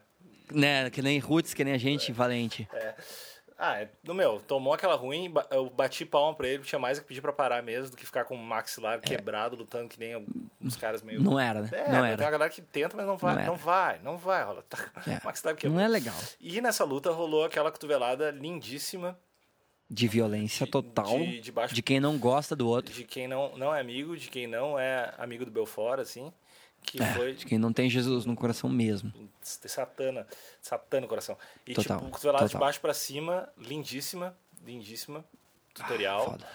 né? Que nem Roots, que nem a gente, valente. Ah, é, no meu, tomou aquela ruim, eu bati palma pra ele, tinha mais que pedir pra parar mesmo do que ficar com o maxilar quebrado, lutando que nem uns caras meio. É. Não era, né? É, não tem era. uma galera que tenta, mas não vai, Não não, vai, não vai, rola. Tá, É. maxilar Não quebrado. é legal. E nessa luta rolou aquela cotovelada lindíssima De violência total. de- de baixo- de quem não gosta do outro. de quem não, não é amigo, de quem não é amigo do Belfort, assim, que É, foi de quem não tem Jesus no coração mesmo. de satana, satana no coração. E Total, tipo, cotovelada de baixo pra cima, lindíssima, lindíssima, tutorial. Ah.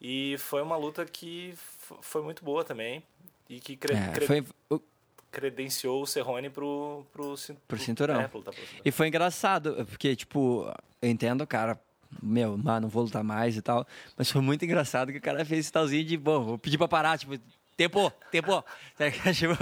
E foi uma luta que foi muito boa também. E que cre- É, cre- foi, credenciou o Cerrone pro, pro, Pro cinturão. É, pro cinturão. E foi engraçado, porque, tipo, eu entendo, cara, meu, mano, não vou lutar mais e tal. Mas foi muito engraçado que o cara fez esse talzinho de, bom, vou pedir pra parar, tipo, tempo, tempo. Tá? Tipo,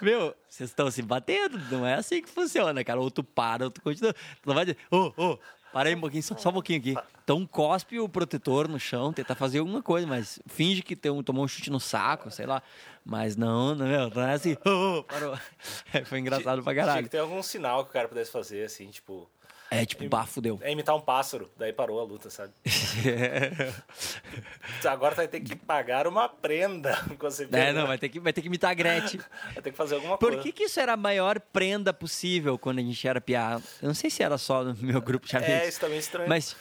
meu, vocês estão se batendo, não é assim que funciona, cara. Ou tu para, ou tu continua. Tu não vai dizer, ô, ô, para aí um pouquinho, só, só um pouquinho aqui. Então cospe o protetor no chão, tenta fazer alguma coisa, mas finge que tem um, tomou um chute no saco, sei lá. Mas não, não, meu, não é assim, ô, ô, parou. Foi engraçado pra Tinha caralho. que ter algum sinal que o cara pudesse fazer, assim, tipo. É tipo, bafo deu. É imitar um pássaro, daí parou a luta, sabe? Agora vai ter que pagar uma prenda você É, não, vai ter que, vai ter que imitar a Gretchen. Vai ter que fazer alguma Por coisa. que, que isso era a maior prenda possível quando a gente era piá? Eu não sei se era só no meu grupo de É, amigos. isso também é estranho. Mas.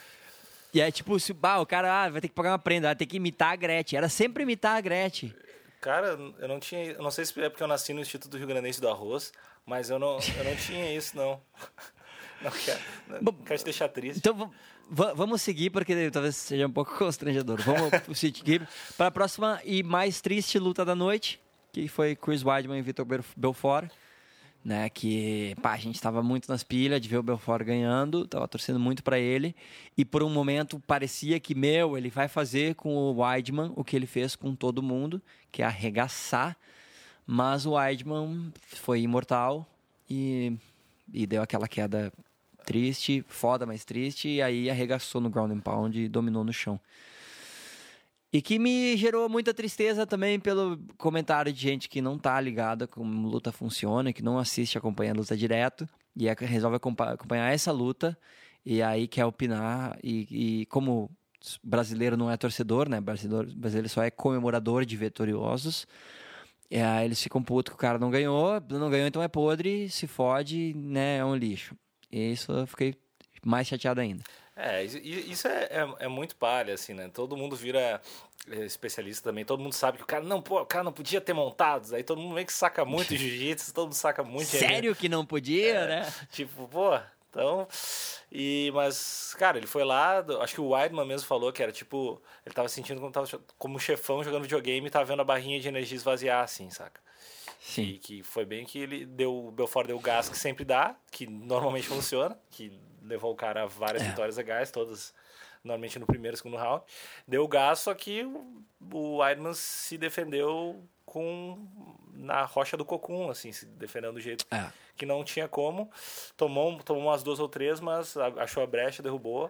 E é tipo, se, bah, o cara ah, vai ter que pagar uma prenda, vai ter que imitar a Gretchen. Era sempre imitar a Gretchen. Cara, eu não tinha. Eu não sei se é porque eu nasci no Instituto Rio Grandense do Arroz, mas eu não, eu não tinha isso, não. Não quero, não quero te deixar triste. Então va- va- vamos seguir, porque talvez seja um pouco constrangedor. Vamos seguir para a próxima e mais triste luta da noite, que foi Chris Weidman e Vitor Belf- Belfort. Né, que pá, a gente estava muito nas pilhas de ver o Belfort ganhando, tava torcendo muito para ele, e por um momento parecia que, meu, ele vai fazer com o Weidman o que ele fez com todo mundo, que é arregaçar, mas o Weidman foi imortal e, e deu aquela queda triste, foda, mas triste, e aí arregaçou no ground and pound e dominou no chão. E que me gerou muita tristeza também pelo comentário de gente que não tá ligada como luta funciona, que não assiste, acompanha a luta direto, e é resolve acompa- acompanhar essa luta, e aí quer opinar, e, e como brasileiro não é torcedor, né? Brasileiro, brasileiro só é comemorador de vitoriosos. Aí eles ficam putos que o cara não ganhou, não ganhou, então é podre, se fode, né? É um lixo. E isso eu fiquei mais chateado ainda. É, isso é, é, é, muito palha, assim, né? Todo mundo vira é, especialista também, todo mundo sabe que o cara não, pô, o cara não podia ter montados, aí todo mundo meio que saca muito jiu-jitsu, todo mundo saca muito. Sério que não podia, é, né? Tipo, pô, então. E, mas, cara, ele foi lá, acho que o Weidman mesmo falou que era tipo, ele tava sentindo como, tava, como chefão jogando videogame e tava vendo a barrinha de energia esvaziar, assim, saca? Sim. E que foi bem que ele deu, o Belfort deu o gás que sempre dá, que normalmente funciona, que levou o cara a várias é. vitórias legais, todas normalmente no primeiro e segundo round. Deu gás, só que o, o Weidman se defendeu com na rocha do cocum, assim, se defendendo do jeito é. que não tinha como. Tomou, tomou umas duas ou três, mas achou a brecha, derrubou.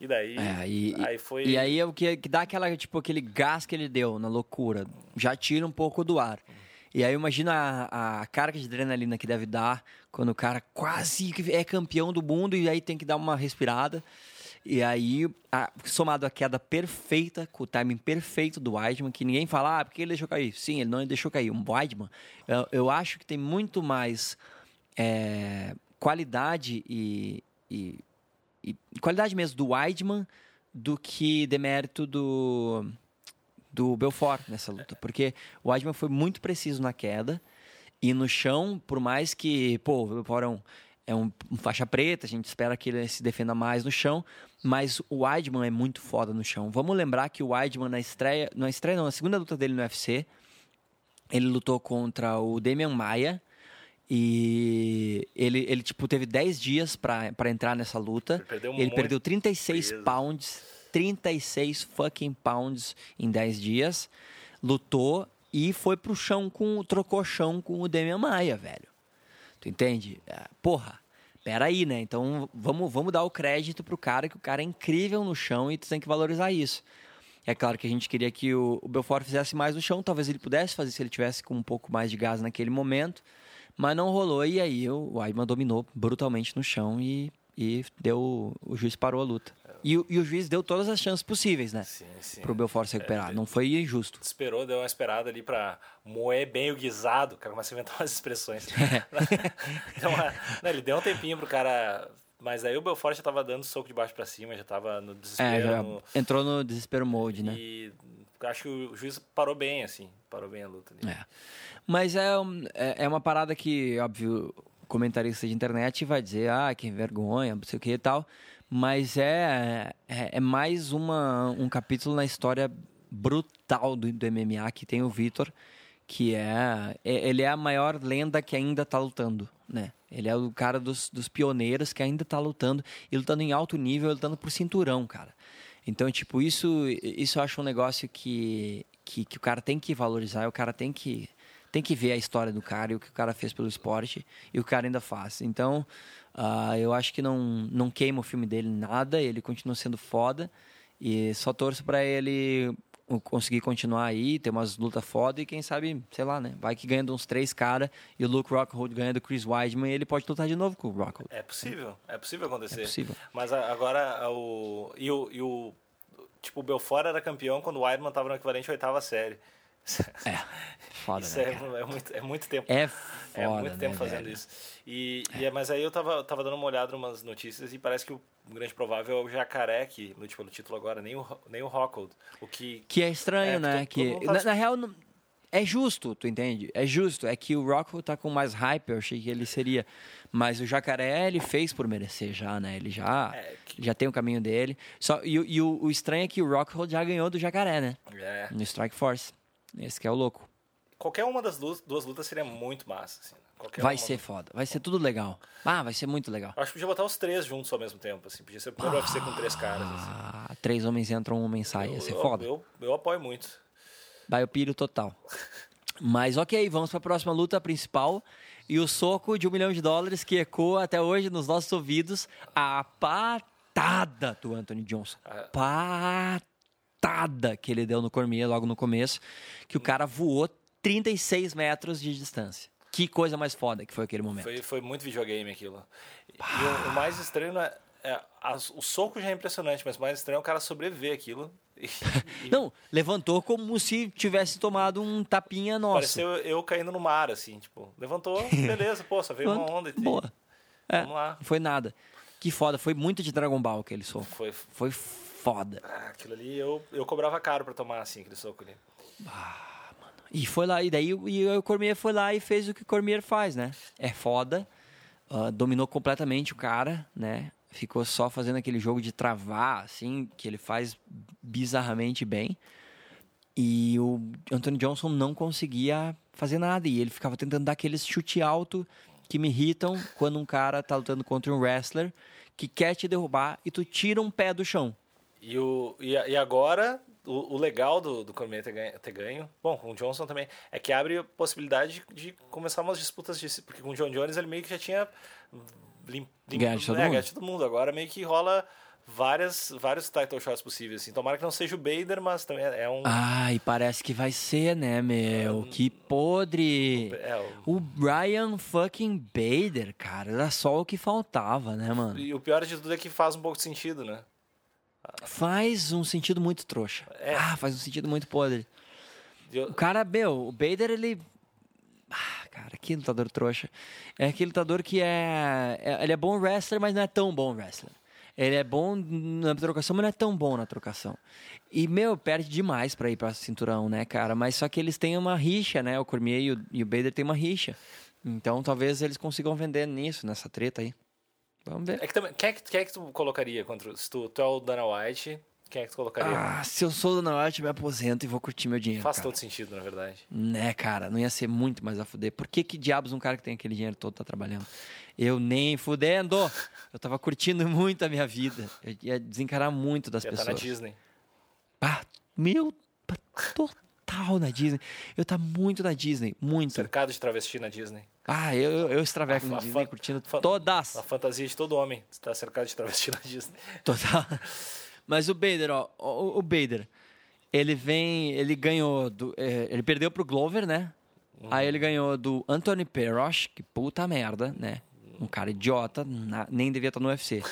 E daí, é, e, aí foi... E aí é o que, que dá aquela, tipo, aquele gás que ele deu na loucura. Já tira um pouco do ar. E aí imagina a, a carga de adrenalina que deve dar quando o cara quase é campeão do mundo e aí tem que dar uma respirada. E aí, a, somado à queda perfeita, com o timing perfeito do Weidman, que ninguém fala, ah, porque ele deixou cair. Sim, ele não deixou cair. Um Weidman, eu, eu acho que tem muito mais é, qualidade e, e, e, qualidade mesmo do Weidman do que demérito do do Belfort nessa luta, porque o Weidman foi muito preciso na queda e no chão, por mais que, pô, o Belfort é um, é um, um faixa preta, a gente espera que ele se defenda mais no chão, mas o Weidman é muito foda no chão. Vamos lembrar que o Weidman na estreia, na estreia não, na segunda luta dele no UFC, ele lutou contra o Demian Maia, e ele, ele tipo, teve 10 dias para entrar nessa luta. Ele perdeu, ele perdeu 36 peso. pounds 36 fucking pounds em 10 dias, lutou e foi pro chão com trocou chão com o Demian Maia, velho. Tu entende? É, porra, peraí, né? Então vamos, vamos dar o crédito pro cara que o cara é incrível no chão e tu tem que valorizar isso. É claro que a gente queria que o, o Belfort fizesse mais no chão, talvez ele pudesse fazer se ele tivesse com um pouco mais de gás naquele momento, mas não rolou e aí o Ayman dominou brutalmente no chão e, e deu o juiz parou a luta. E, e, o juiz deu todas as chances possíveis, né? Sim, sim. Pro Belfort se recuperar. É, não foi injusto. Esperou, deu uma esperada ali pra moer bem o guisado. O cara começa a inventar umas expressões. então, não, ele deu um tempinho pro cara. Mas aí o Belfort já tava dando soco de baixo para cima, já tava no desespero. É, já no... entrou no desespero mode, né? E acho que o juiz parou bem, assim. Parou bem a luta ali. É. Mas é, é, é uma parada que, óbvio, comentarista de internet vai dizer, ah, que vergonha, não sei o que e tal mas é, é, é, mais uma, um capítulo na história brutal do, do MMA que tem o Vitor, que é, é, ele é a maior lenda que ainda está lutando, né? Ele é o cara dos, dos pioneiros que ainda está lutando e lutando em alto nível, lutando por cinturão, cara. Então, tipo, isso, isso eu acho um negócio que, que, que o cara tem que valorizar, o cara tem que, tem que ver a história do cara e o que o cara fez pelo esporte e o que o cara ainda faz. Então, Uh, eu acho que não, não queima o filme dele nada, ele continua sendo foda. E só torço para ele conseguir continuar aí, ter umas lutas foda e quem sabe, sei lá, né? Vai que ganha de uns três caras e o Luke Rockhold ganha do Chris Weidman e ele pode lutar de novo com o Rockhold. É possível, é possível acontecer. É possível. Mas agora o. E o, e o tipo, o Belfort era campeão quando o Weidman tava no equivalente à oitava série. É, foda, isso né, é, é, muito, é muito tempo. É foda, É muito tempo né, fazendo velho? isso. E, é. e, mas aí eu tava, tava dando uma olhada em umas notícias e parece que o grande provável é o Jacaré, que lute pelo título agora, nem o, nem o Rockhold. O que, que é estranho, é, né? Que, tá... na, na, real, é justo, tu entende? É justo. É que o Rockhold tá com mais hype, eu achei que ele seria. Mas o Jacaré, ele fez por merecer já, né? Ele já, é, que... já tem o caminho dele. Só, e, e o, o, estranho é que o Rockhold já ganhou do Jacaré, né? É. No Strike Force. Esse que é o louco. Qualquer uma das duas, duas lutas seria muito massa, assim. Qualquer vai ser foda, vai ser tudo legal. Ah, vai ser muito legal. Acho que podia botar os três juntos ao mesmo tempo, assim. Podia ser o primeiro ah, UFC com três caras. Assim. Três homens entram, um homem sai. Ia ser foda. Eu, eu, eu apoio muito. Vai o piro total. Mas ok, vamos para a próxima luta principal. E o soco de um milhão de dólares que ecoa até hoje nos nossos ouvidos. A patada do Anthony Johnson. Patada que ele deu no Cormier logo no começo, que o cara voou 36 metros de distância. Que coisa mais foda que foi aquele momento. Foi, foi muito videogame aquilo. E o, o, mais estranho é, é o soco já é impressionante, mas o mais estranho é o cara sobreviver aquilo. E, Não, levantou como se tivesse tomado um tapinha nosso. Pareceu eu caindo no mar, assim, tipo, levantou, beleza, pô, só veio uma onda. E, Boa. É, Vamos lá. Não foi nada. Que foda, foi muito de Dragon Ball aquele soco. Foi. Foi foda. Ah, aquilo ali eu, eu cobrava caro pra tomar assim, aquele soco ali. E foi lá, e daí e o Cormier foi lá e fez o que o Cormier faz, né? É foda, ah, dominou completamente o cara, né? Ficou só fazendo aquele jogo de travar, assim, que ele faz bizarramente bem. E o Anthony Johnson não conseguia fazer nada. E ele ficava tentando dar aqueles chute alto que me irritam quando um cara tá lutando contra um wrestler que quer te derrubar e tu tira um pé do chão. E, o, e, e agora, o, o legal do, do Cormier ter ganho, ter ganho, bom, com o Johnson também, é que abre a possibilidade de, de começar umas disputas, de, porque com o John Jones ele meio que já tinha lim, lim, Ganhado de todo é, mundo. todo mundo. Agora meio que rola várias, vários title shots possíveis. Assim. Tomara que não seja o Bader, mas também é um... Ai, parece que vai ser, né, meu? Que podre! é, o- O Brian fucking Bader, cara, era só o que faltava, né, mano? e o pior de tudo é que faz um pouco de sentido, né? Faz um sentido muito trouxa. É. Ah, faz um sentido muito podre. Eu- O cara, meu, o Bader, ele. Ah, cara, que lutador trouxa. É aquele lutador que é, é- Ele é bom wrestler, mas não é tão bom wrestler. Ele é bom na trocação, mas não é tão bom na trocação. E, meu, perde demais pra ir pra cinturão, né, cara? Mas só que eles têm uma rixa, né? O Cormier e o, e o Bader têm uma rixa. Então talvez eles consigam vender nisso, nessa treta aí. Vamos ver. É que também, quem, é que, quem é que tu colocaria contra... Se tu, tu é o Dana White, quem é que tu colocaria? Ah, se eu sou do Norte, eu me aposento e vou curtir meu dinheiro. Faz cara. todo sentido, na verdade. Né, cara, não ia ser muito mais a fuder. Por que, que diabos um cara que tem aquele dinheiro todo tá trabalhando? Eu nem fudendo. Eu tava curtindo muito a minha vida. Eu ia desencarar muito das Ia estar na pessoas. Disney. Ah, meu, total na Disney. Eu tá muito na Disney, muito. Cercado de travesti na Disney. Ah, eu, eu, extraveco fa- Disney, curtindo todas. A fantasia de todo homem está cercado de travesti na Disney. Total. Mas o Bader, ó, o, o Bader, ele vem, ele ganhou do, é, ele perdeu pro Glover, né? Aí ele ganhou do Anthony Perosh, que puta merda, né? Um cara idiota, na- nem devia estar no UFC.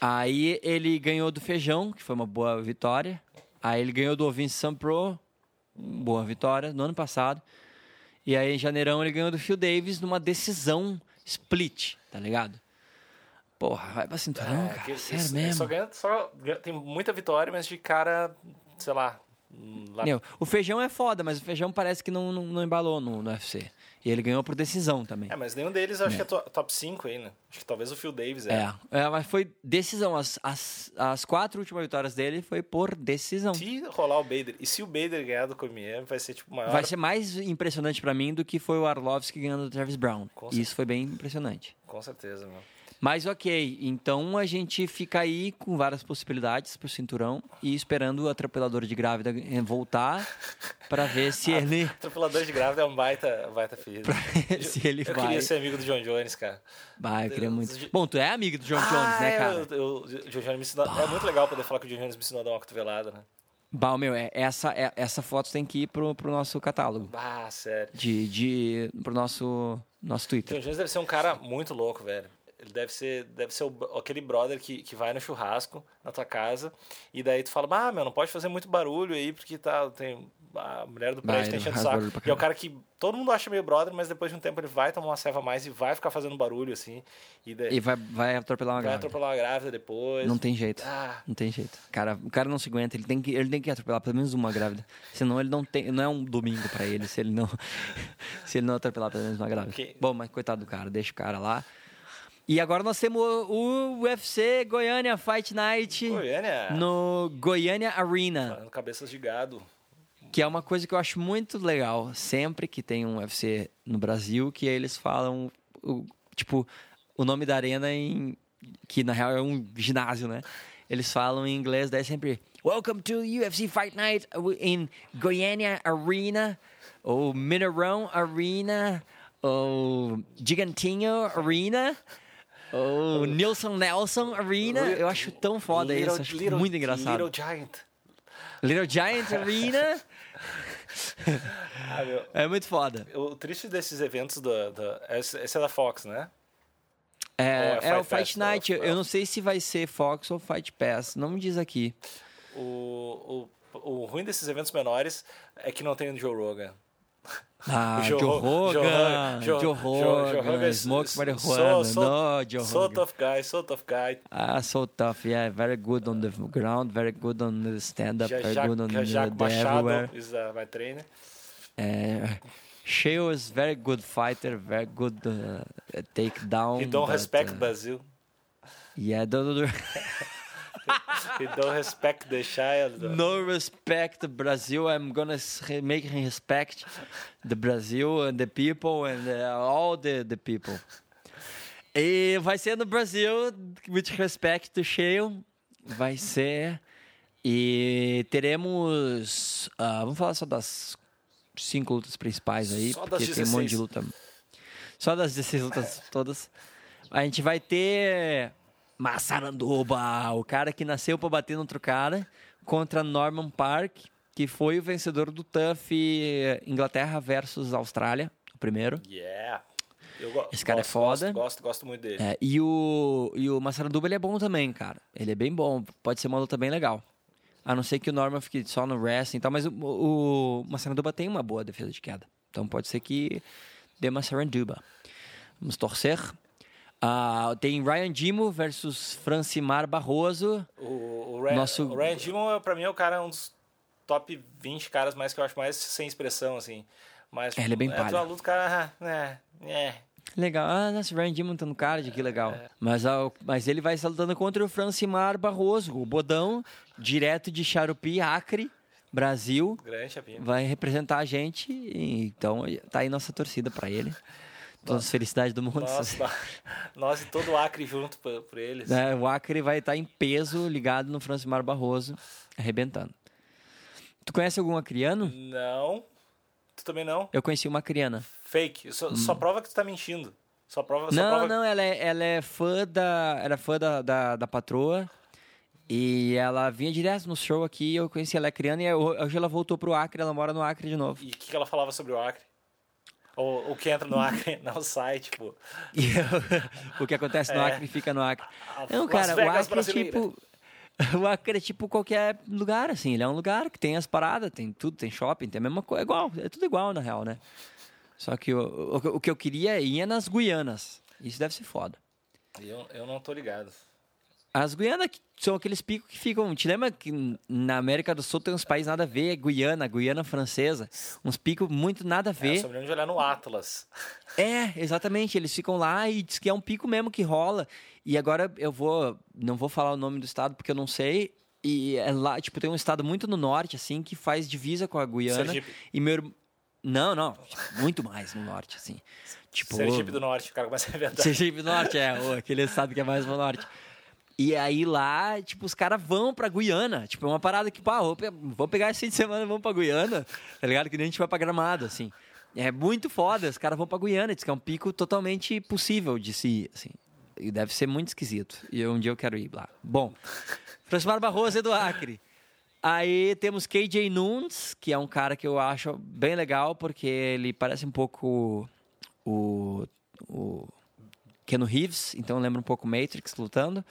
Aí ele ganhou do Feijão, que foi uma boa vitória. Aí ele ganhou do Vince Sampro, boa vitória, no ano passado. E aí em janeirão ele ganhou do Phil Davis numa decisão split, tá ligado? Porra, vai pra cinturão, cara. que- Sério isso- mesmo. Só ganha, só ganha- tem muita vitória, mas de cara, sei lá. hum, lá Meu, o feijão é foda, mas o feijão parece que não, não, não embalou no, no UFC. E ele ganhou por decisão também. É, mas nenhum deles acho que é to- top 5 aí, né? Acho que talvez o Phil Davis é. É, é, mas foi decisão. As, as, as quatro últimas vitórias dele foi por decisão. Se rolar o Bader, e se o Bader ganhar do Cormier, vai ser tipo maior. Vai ser mais impressionante pra mim do que foi o Arlovski ganhando do Travis Brown. E Isso foi bem impressionante. Com certeza, meu. Mas ok, então a gente fica aí com várias possibilidades pro cinturão e esperando o atropelador de grávida voltar pra ver se ele, Atropelador de grávida é um baita, baita filho. se ele eu vai. queria ser amigo do John Jones, cara. Vai, eu queria muito. Bom, tu é amigo do John Jones, né, é, cara? eu- eu- John Jones me ensinou, É muito legal poder falar que o John Jones me ensinou a dar uma cotovelada, né? Bah, meu, é, essa, é, essa foto tem que ir pro, pro nosso catálogo. Ah, sério. De, de, pro nosso, nosso John Twitter. Jones deve ser um cara muito louco, velho. Ele deve ser, deve ser o- aquele brother que, que vai no churrasco na tua casa e daí tu fala, ah, meu, não pode fazer muito barulho aí porque tá, tem a mulher do Vai, prédio tá enchendo o saco. E é o cara que todo mundo acha meio brother, mas depois de um tempo ele vai tomar uma ceva mais e vai ficar fazendo barulho assim. E daí E vai, vai atropelar uma vai grávida. atropelar uma grávida depois. Não tem jeito. Ah, Não tem jeito. Cara, o cara não se aguenta, ele tem que, ele tem que atropelar pelo menos uma grávida. Senão ele não tem. Não é um domingo pra ele se ele não. se ele não atropelar pelo menos uma grávida. Ok. Bom, mas coitado do cara, deixa o cara lá. E agora nós temos o, UFC Goiânia Fight Night Goiânia. no Goiânia Arena. Falando cabeças de gado. Que é uma coisa que eu acho muito legal. Sempre que tem um UFC no Brasil, que eles falam, o- tipo, o nome da arena em. Que na real é um ginásio, né? Eles falam em inglês, daí é sempre. Welcome to UFC Fight Night in Goiânia Arena, ou Mineirão Arena, ou Gigantinho Arena, ou Nilson Nelson Arena. Eu acho tão foda isso, acho Little- muito engraçado. Little Giant. Little Giant Arena. Ah, meu, É muito foda. o triste desses eventos do esse é da Fox, né? É, é é o Fight Fight Pass, Night. ou- Eu não sei se vai ser Fox ou Fight Pass. Não me diz aqui. O, o, o ruim desses eventos menores é que não tem o Joe Rogan. Ah, Joe, Joe Rogan, Joe- Joe Joe- Rogan, Joe Rogan is- Smoke is- Marijuana, so- so- no, Joe So Rogan. tough guy, so tough guy. Ah, so tough, yeah, very good on the ground, very good on the stand-up, very good on the, Jacques the everywhere. Is uh, my trainer. Uh, Shale is very good fighter, very good uh, takedown. He don't but, respect uh, Brazil. Yeah, don't, He don't respect the child. no respect Brazil. I'm gonna make him respect the Brazil and the people and uh, all the, the people. E vai ser no Brasil, with respect to Shale, vai ser. E teremos. ah, vamos falar só das cinco lutas principais aí, Só porque tem um monte de 16. luta. Só das 16 lutas todas. A gente vai ter Massaranduba, o cara que nasceu pra bater no outro cara, contra Norman Park, que foi o vencedor do TUF Inglaterra versus Austrália, o primeiro. Yeah. Esse cara é gosto, foda. Gosto, gosto, gosto muito dele. É, e o, e o Massaranduba ele é bom também, cara. Ele é bem bom, pode ser uma luta bem legal. A não ser que o Norman fique só no wrestling e tal, mas o, o Massaranduba tem uma boa defesa de queda. Então pode ser que dê Massaranduba. Vamos torcer. Ah, tem Ryan Dimo versus Francimar Barroso. O, o, Ryan, Nosso- o Ryan Dimon, pra mim, é o cara, um dos top 20 caras mais que eu acho mais sem expressão, assim. Mas, É, ele é bem é, palha. tua luta, cara, ah, é, é. Legal. Ah, nossa, o Ryan Dimon tá no card, que legal. Mas, ah, mas ele vai estar lutando contra o Francimar Barroso, o bodão, direto de Charupi, Acre, Brasil. Grande chapinha. vai representar a gente. Então, tá aí nossa torcida pra ele. Todas as felicidades do mundo. Nós, nós, e todo o Acre junto por, por eles. É, o Acre vai estar em peso ligado no Francimar Barroso, arrebentando. Tu conhece algum acriano? Não. Tu também não? Eu conheci uma acriana. Fake. Só, só prova que tu tá mentindo. Só prova. Só Hum. Não, prova... não, ela é, ela é fã da. Era fã da, da, da patroa. E ela vinha direto no show aqui, eu conheci ela é acriana e hoje ela voltou pro Acre, ela mora no Acre de novo. E o que, que ela falava sobre o Acre? Ou o que entra no Acre não sai, tipo. E o que acontece no É. Acre fica no Acre. Não, cara, o Acre é tipo. O Acre é tipo qualquer lugar, assim. Ele é um lugar que tem as paradas, tem tudo, tem shopping, tem a mesma coisa. É igual, é tudo igual, na real, né? Só que o, o, o que eu queria ia nas Guianas. Isso deve ser foda. Eu, eu não tô ligado. As Guianas são aqueles picos que ficam. Te lembra que na América do Sul tem uns países nada a ver? Guiana, Guiana Francesa. Uns picos muito nada a É, ver. só me lembro de olhar no Atlas. É, exatamente. Eles ficam lá e diz que é um pico mesmo que rola. E agora eu vou. Não vou falar o nome do estado porque eu não sei. E é lá, tipo, tem um estado muito no norte, assim, que faz divisa com a Guiana. Sergipe. E meu. Não, não. Muito mais no norte, assim. Tipo. Sergipe do Norte, o cara começa a inventar. Sergipe do Norte, é. Aquele estado que é mais pro norte. E aí lá, tipo, os caras vão pra Guiana. Tipo, é uma parada que, pá, vou, pe- vou pegar esse fim de semana e vamos pra Guiana. Tá ligado? Que nem a gente vai pra Gramado, assim. É muito foda, os caras vão pra Guiana. Diz que é um pico totalmente possível de se ir, assim. E deve ser muito esquisito. E um dia eu quero ir lá. Bom, Francimar Barroso é do Acre. Aí temos KJ Nunes, que é um cara que eu acho bem legal, porque ele parece um pouco o, o Keanu Reeves, então lembra um pouco Matrix lutando.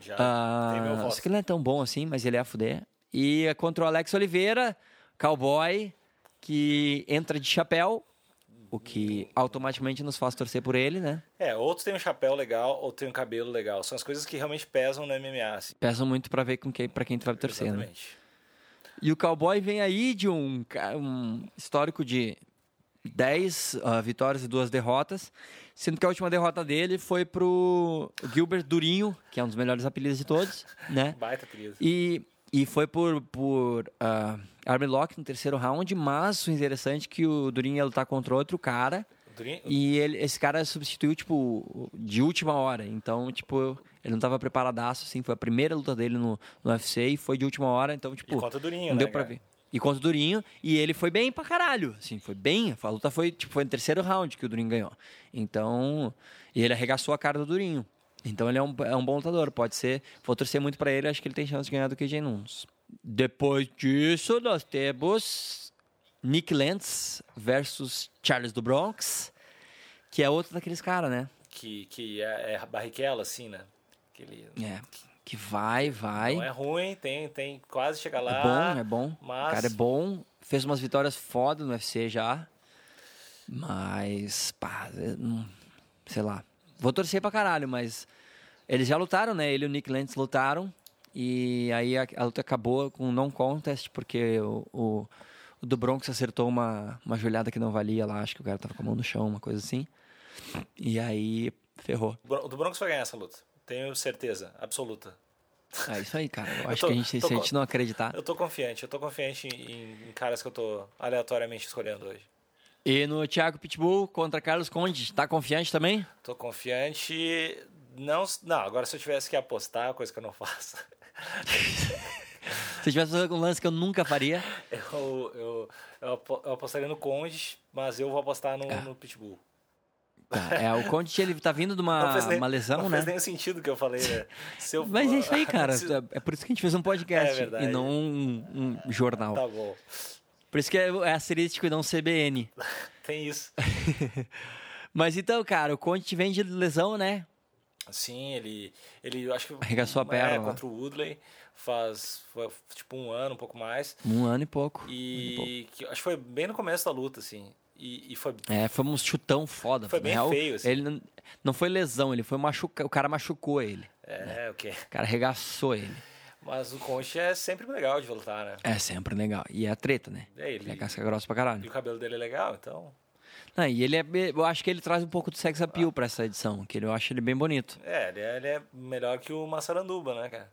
Já Ah, tem voto. que ele não é tão bom assim, mas ele é a fuder. E é contra o Alex Oliveira, cowboy, que entra de chapéu, o que automaticamente nos faz torcer por ele, né? É, outros têm um chapéu legal, ou tem um cabelo legal. São as coisas que realmente pesam no MMA. Assim. Pesam muito pra ver com quem, pra quem tu vai torcer, né? Exatamente. E o Cowboy vem aí de um, um histórico de 10 ah, vitórias e duas derrotas, sendo que a última derrota dele foi pro Gilbert Durinho, que é um dos melhores apelidos de todos, né? Baita apelido. E, e foi por, por uh, Armlock no terceiro round, mas o interessante é que o Durinho ia lutar contra outro cara, Durinho, e ele, esse cara substituiu, tipo, de última hora. Então, tipo, ele não tava preparadaço, assim. Foi a primeira luta dele no, no UFC e foi de última hora. Então, tipo, E contra o Durinho, não né, deu pra cara? ver. E contra o Durinho. E ele foi bem pra caralho, assim. Foi bem. A luta foi, tipo, foi no terceiro round que o Durinho ganhou. Então, e ele arregaçou a cara do Durinho. Então, ele é um, é um bom lutador. Pode ser... Vou torcer muito pra ele. Acho que ele tem chance de ganhar do KJ Nunes. Depois disso, nós temos... Nick Lentz versus Charles do Bronx, que é outro daqueles caras, né? que, que é, é barriquela, assim, né? Que ele É, que vai, vai. não é ruim, tem, tem quase chega lá. É bom, é bom. Mas O cara é bom. Fez umas vitórias foda no UFC já. Mas, pá, eu não- sei lá. Vou torcer pra caralho, mas eles já lutaram, né? Ele e o Nick Lentz lutaram. E aí a, a luta acabou com um non contest, porque o, o, o do Bronx acertou uma, uma joelhada que não valia lá. Acho que o cara tava com a mão no chão, uma coisa assim. E aí ferrou. O do Broncos vai ganhar essa luta. Tenho certeza, absoluta. É isso aí, cara. Eu acho tô- que a gente, se a gente não acreditar. Eu tô confiante, eu tô confiante em, em caras que eu tô aleatoriamente escolhendo hoje. E no Thiago Pitbull contra Carlos Conde, tá confiante também? Tô confiante. Não, não, agora se eu tivesse que apostar, coisa que eu não faço, Se tivesse fazendo um lance que eu nunca faria. eu, eu, eu, eu apostaria no Conde, mas eu vou apostar no, no Pitbull. É, o Conde, ele tá vindo de uma, nem- uma lesão, não né? fez nem sentido o que eu falei, né? Eu- Mas é isso aí, cara. É por isso que a gente fez um podcast É e não um, um jornal. Tá bom. Por isso que é, é asterístico e não CBN. Tem isso. Mas então, cara, o Conde vem de lesão, né? Sim, ele, ele acho que Arregaçou a perna é, contra o Woodley faz foi, tipo um ano, um pouco mais. Um ano e pouco. E que, acho que foi bem no começo da luta, assim. E, e foi É, foi um chutão foda. Foi bem real, feio, assim. Ele não, não foi lesão, ele foi machucar. O cara machucou ele. é, o quê? O cara arregaçou ele. Mas o Conte é sempre legal de lutar, né? É sempre legal. E é a treta, né? É, ele- Ele é casca grossa pra E caralho. o cabelo dele é legal, então. Não, e ele é. Eu acho que ele traz um pouco de sex appeal pra essa edição, que eu acho ele bem bonito. É, ele é, ele é melhor que o Massaranduba, né, cara?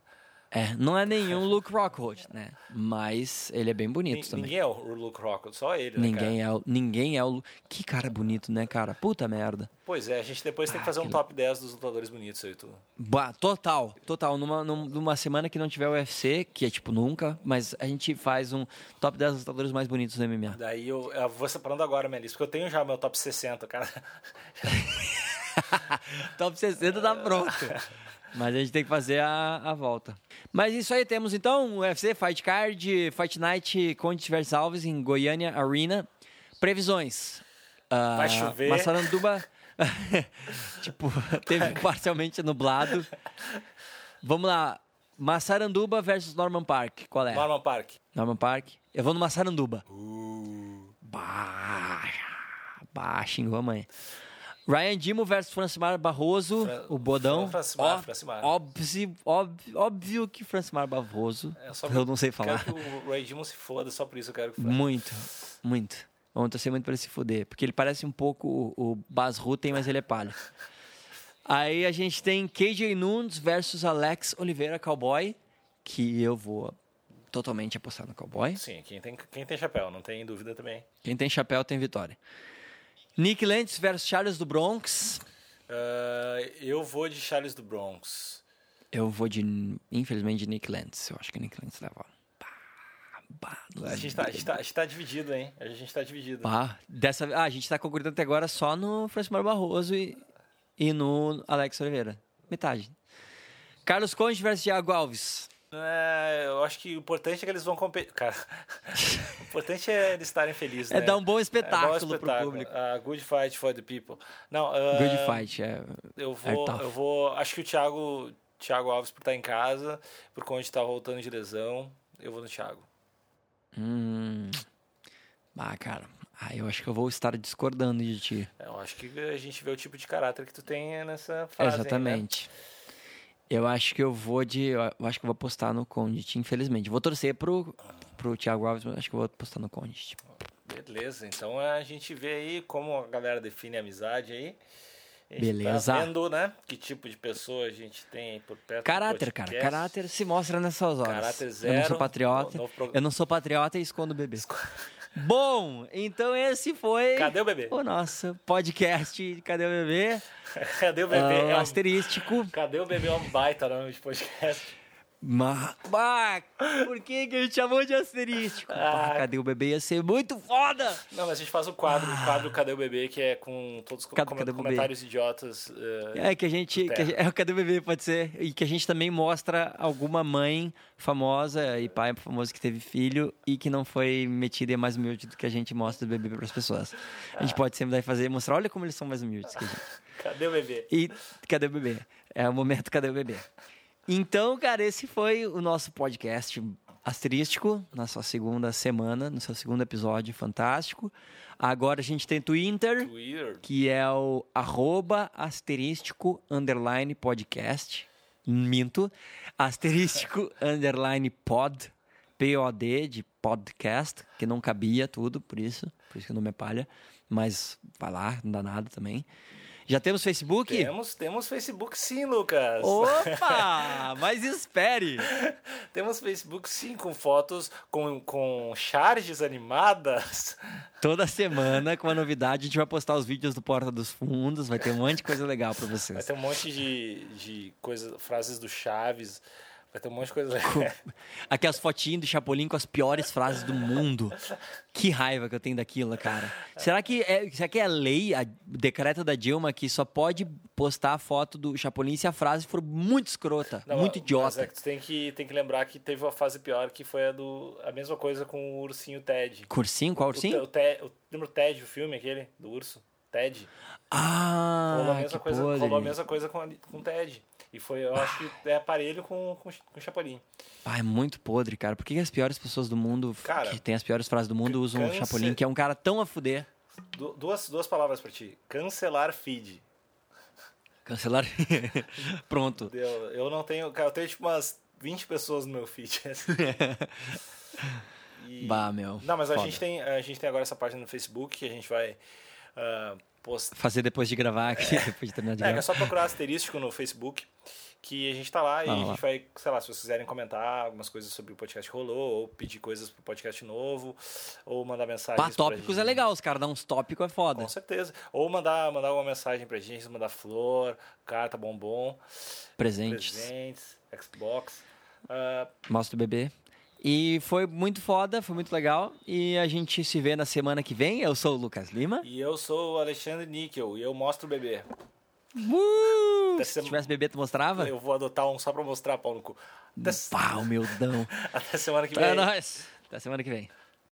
É, não é nenhum Luke Rockhold, né? Mas ele é bem bonito Nin- também. Ninguém é o Luke Rockhold, só ele, né, cara? Ninguém é, o, ninguém é o. Que cara bonito, né, cara? Puta merda. Pois é, a gente depois tem que fazer um top 10 dos lutadores bonitos aí, tu. Bah, total, total. Numa, num- numa semana que não tiver UFC, que é tipo nunca, mas a gente faz um top 10 lutadores mais bonitos do MMA. Daí eu, eu vou separando agora minha lista, porque eu tenho já meu top 60, cara. top 60 tá pronto. Mas a gente tem que fazer a, a volta. Mas isso aí, temos então o UFC Fight Card, Fight Night Conte vs Alves em Goiânia Arena. Previsões. Ah, Vai chover. Massaranduba, tipo, teve parcialmente nublado. Vamos lá. Massaranduba versus Norman Park. Qual é? Norman Park. Norman Park. Eu vou no Massaranduba. Bah, bah, xingou a mãe. Ryan Dimo versus Francimar Barroso, Fran- o Bodão. Francimar, Ó- Francimar. Óbvio, óbvio, óbvio que Francimar Barroso. É eu não sei falar. Quero que o Ray Dimon se foda, só por isso eu quero que Muito, muito. Vamos torcer muito pra ele se fuder. Porque ele parece um pouco o, o Bas Rutten, mas ele é palha. Aí a gente tem KJ Nunes versus Alex Oliveira Cowboy, que eu vou totalmente apostar no Cowboy. Sim, quem tem, quem tem chapéu, não tem dúvida também. Quem tem chapéu tem vitória. Nick Lentz versus Charles do Bronx. Ah, eu vou de Charles do Bronx. Eu vou de, infelizmente, de Nick Lentz. Eu acho que Nick Lentz leva. A gente, tá, a, gente tá, a gente tá dividido, hein? A gente tá dividido. bah. Dessa, ah, a gente tá concordando até agora só no Francimar Barroso e, e no Alex Oliveira. Metade. Carlos Conde versus Thiago Alves. É, eu acho que o importante é que eles vão competir. Cara, o importante é eles estarem felizes. É né? dar um bom É espetáculo, bom pro público. Ah, good fight for the people. Não, ah, Good fight. É, Eu É vou, eu vou. Acho que o Thiago, Thiago Alves, por estar em casa, por conta de estar voltando de lesão, eu vou no Thiago. hum, bah, cara. Ah, eu acho que eu vou estar discordando de ti. Eu acho que a gente vê o tipo de caráter que tu tem nessa fase. aí, né? Eu acho que eu vou de. Eu acho que eu vou apostar no Condit, infelizmente. Vou torcer pro, pro Thiago Alves, mas acho que eu vou apostar no Condit. Beleza, então a gente vê aí como a galera define a amizade aí. A gente Beleza. Tá vendo, né? Que tipo de pessoa a gente tem aí por perto. Caráter, cara. Caráter se mostra nessas horas. Caráter Eu não zero, sou patriota. no- prog- Eu não sou patriota e escondo o bebê. Bom, então esse foi Cadê o bebê? o nosso podcast Cadê o Bebê? Cadê o bebê? Ah, é um... asterístico. Cadê o bebê? É um baita nome de podcast. Ma... Bah, por que, que a gente chamou de asterístico? Ah. cadê o bebê? Ia ser muito foda! Não, mas a gente faz o quadro, o quadro Cadê o Bebê, que é com todos os com- o Bebê? comentários idiotas. eh, É que a gente. que a é o Cadê o Bebê, pode ser. E que a gente também mostra alguma mãe famosa e pai famoso que teve filho e que não foi metida e é mais humilde do que a gente mostra do bebê para as pessoas. A gente pode sempre daí fazer mostrar, olha como eles são mais humildes que a gente. Cadê o bebê? E cadê o bebê? É o momento cadê o bebê? Então, cara, esse foi o nosso podcast Asterístico, na sua segunda semana, no seu segundo episódio fantástico. Agora a gente tem Twitter, Twitter. que é o arroba asterístico underline podcast. Minto. Asterístico underline pod. P-O-D de podcast, que não cabia tudo, por isso. Por isso que o nome é palha. Mas vai lá, não dá nada também. Já temos Facebook? Temos, temos Facebook sim, Lucas. Opa! Mas espere! Temos Facebook sim, com fotos, com, com charges animadas. Toda semana, com a novidade, a gente vai postar os vídeos do Porta dos Fundos, vai ter um monte de coisa legal pra Vai vocês. ter um monte de, de coisa, frases do Chaves. Vai ter um monte de coisa legal. Aqui as fotinhas do Chapolin com as piores frases do mundo. Que raiva que eu tenho daquilo, cara. Será que é, será que é a lei, a decreto da Dilma, que só pode postar a foto do Chapolin se a frase for muito escrota, Não, muito Mas idiota? é que tu tem que, tem que lembrar que teve uma fase pior, que foi a do. A mesma coisa com o ursinho Ted. Cursinho? Qual O, ursinho? o, Te- o, lembra o Ted, o filme aquele, do urso? Ted. rolou, a Ah, mesma coisa, rolou a mesma coisa com, a- com o Ted. E foi, eu acho que é aparelho com, com, com Chapolin. Ah, é muito podre, cara. Por que as piores pessoas do mundo, Cara, que tem as piores frases do mundo, usam o câncer- Chapolin, que é um cara tão a fuder? Du- duas, duas palavras pra ti. Cancelar feed. Cancelar. Pronto. Eu, eu não tenho. Cara, eu tenho tipo umas 20 pessoas no meu feed. E- Bah, meu. Não, mas a gente, tem, a gente tem agora essa página no Facebook que a gente vai ah, postar. Fazer depois de gravar aqui, depois de terminar de É, que é gravar. só procurar asterístico no Facebook, que a gente tá lá e Ah, a lá. gente vai, sei lá, se vocês quiserem comentar algumas coisas sobre o podcast rolou, ou pedir coisas pro podcast novo, ou mandar mensagens. Pá, pra tópicos é legal, os caras dão uns tópicos, é foda. Com certeza. Ou mandar, mandar alguma mensagem pra gente, mandar flor, carta, bombom, Presentes. presentes, Xbox. Ah, Mostra o bebê. E foi muito foda, foi muito legal. E a gente se vê na semana que vem. Eu sou o Lucas Lima. e eu sou o Alexandre Níquel e eu mostro o bebê. Uh! Se sem- tivesse bebê, tu mostrava? Eu vou adotar um só pra mostrar pau no cu. Até, Pá, humildão. até semana que Pra vem. nós. Até semana que vem.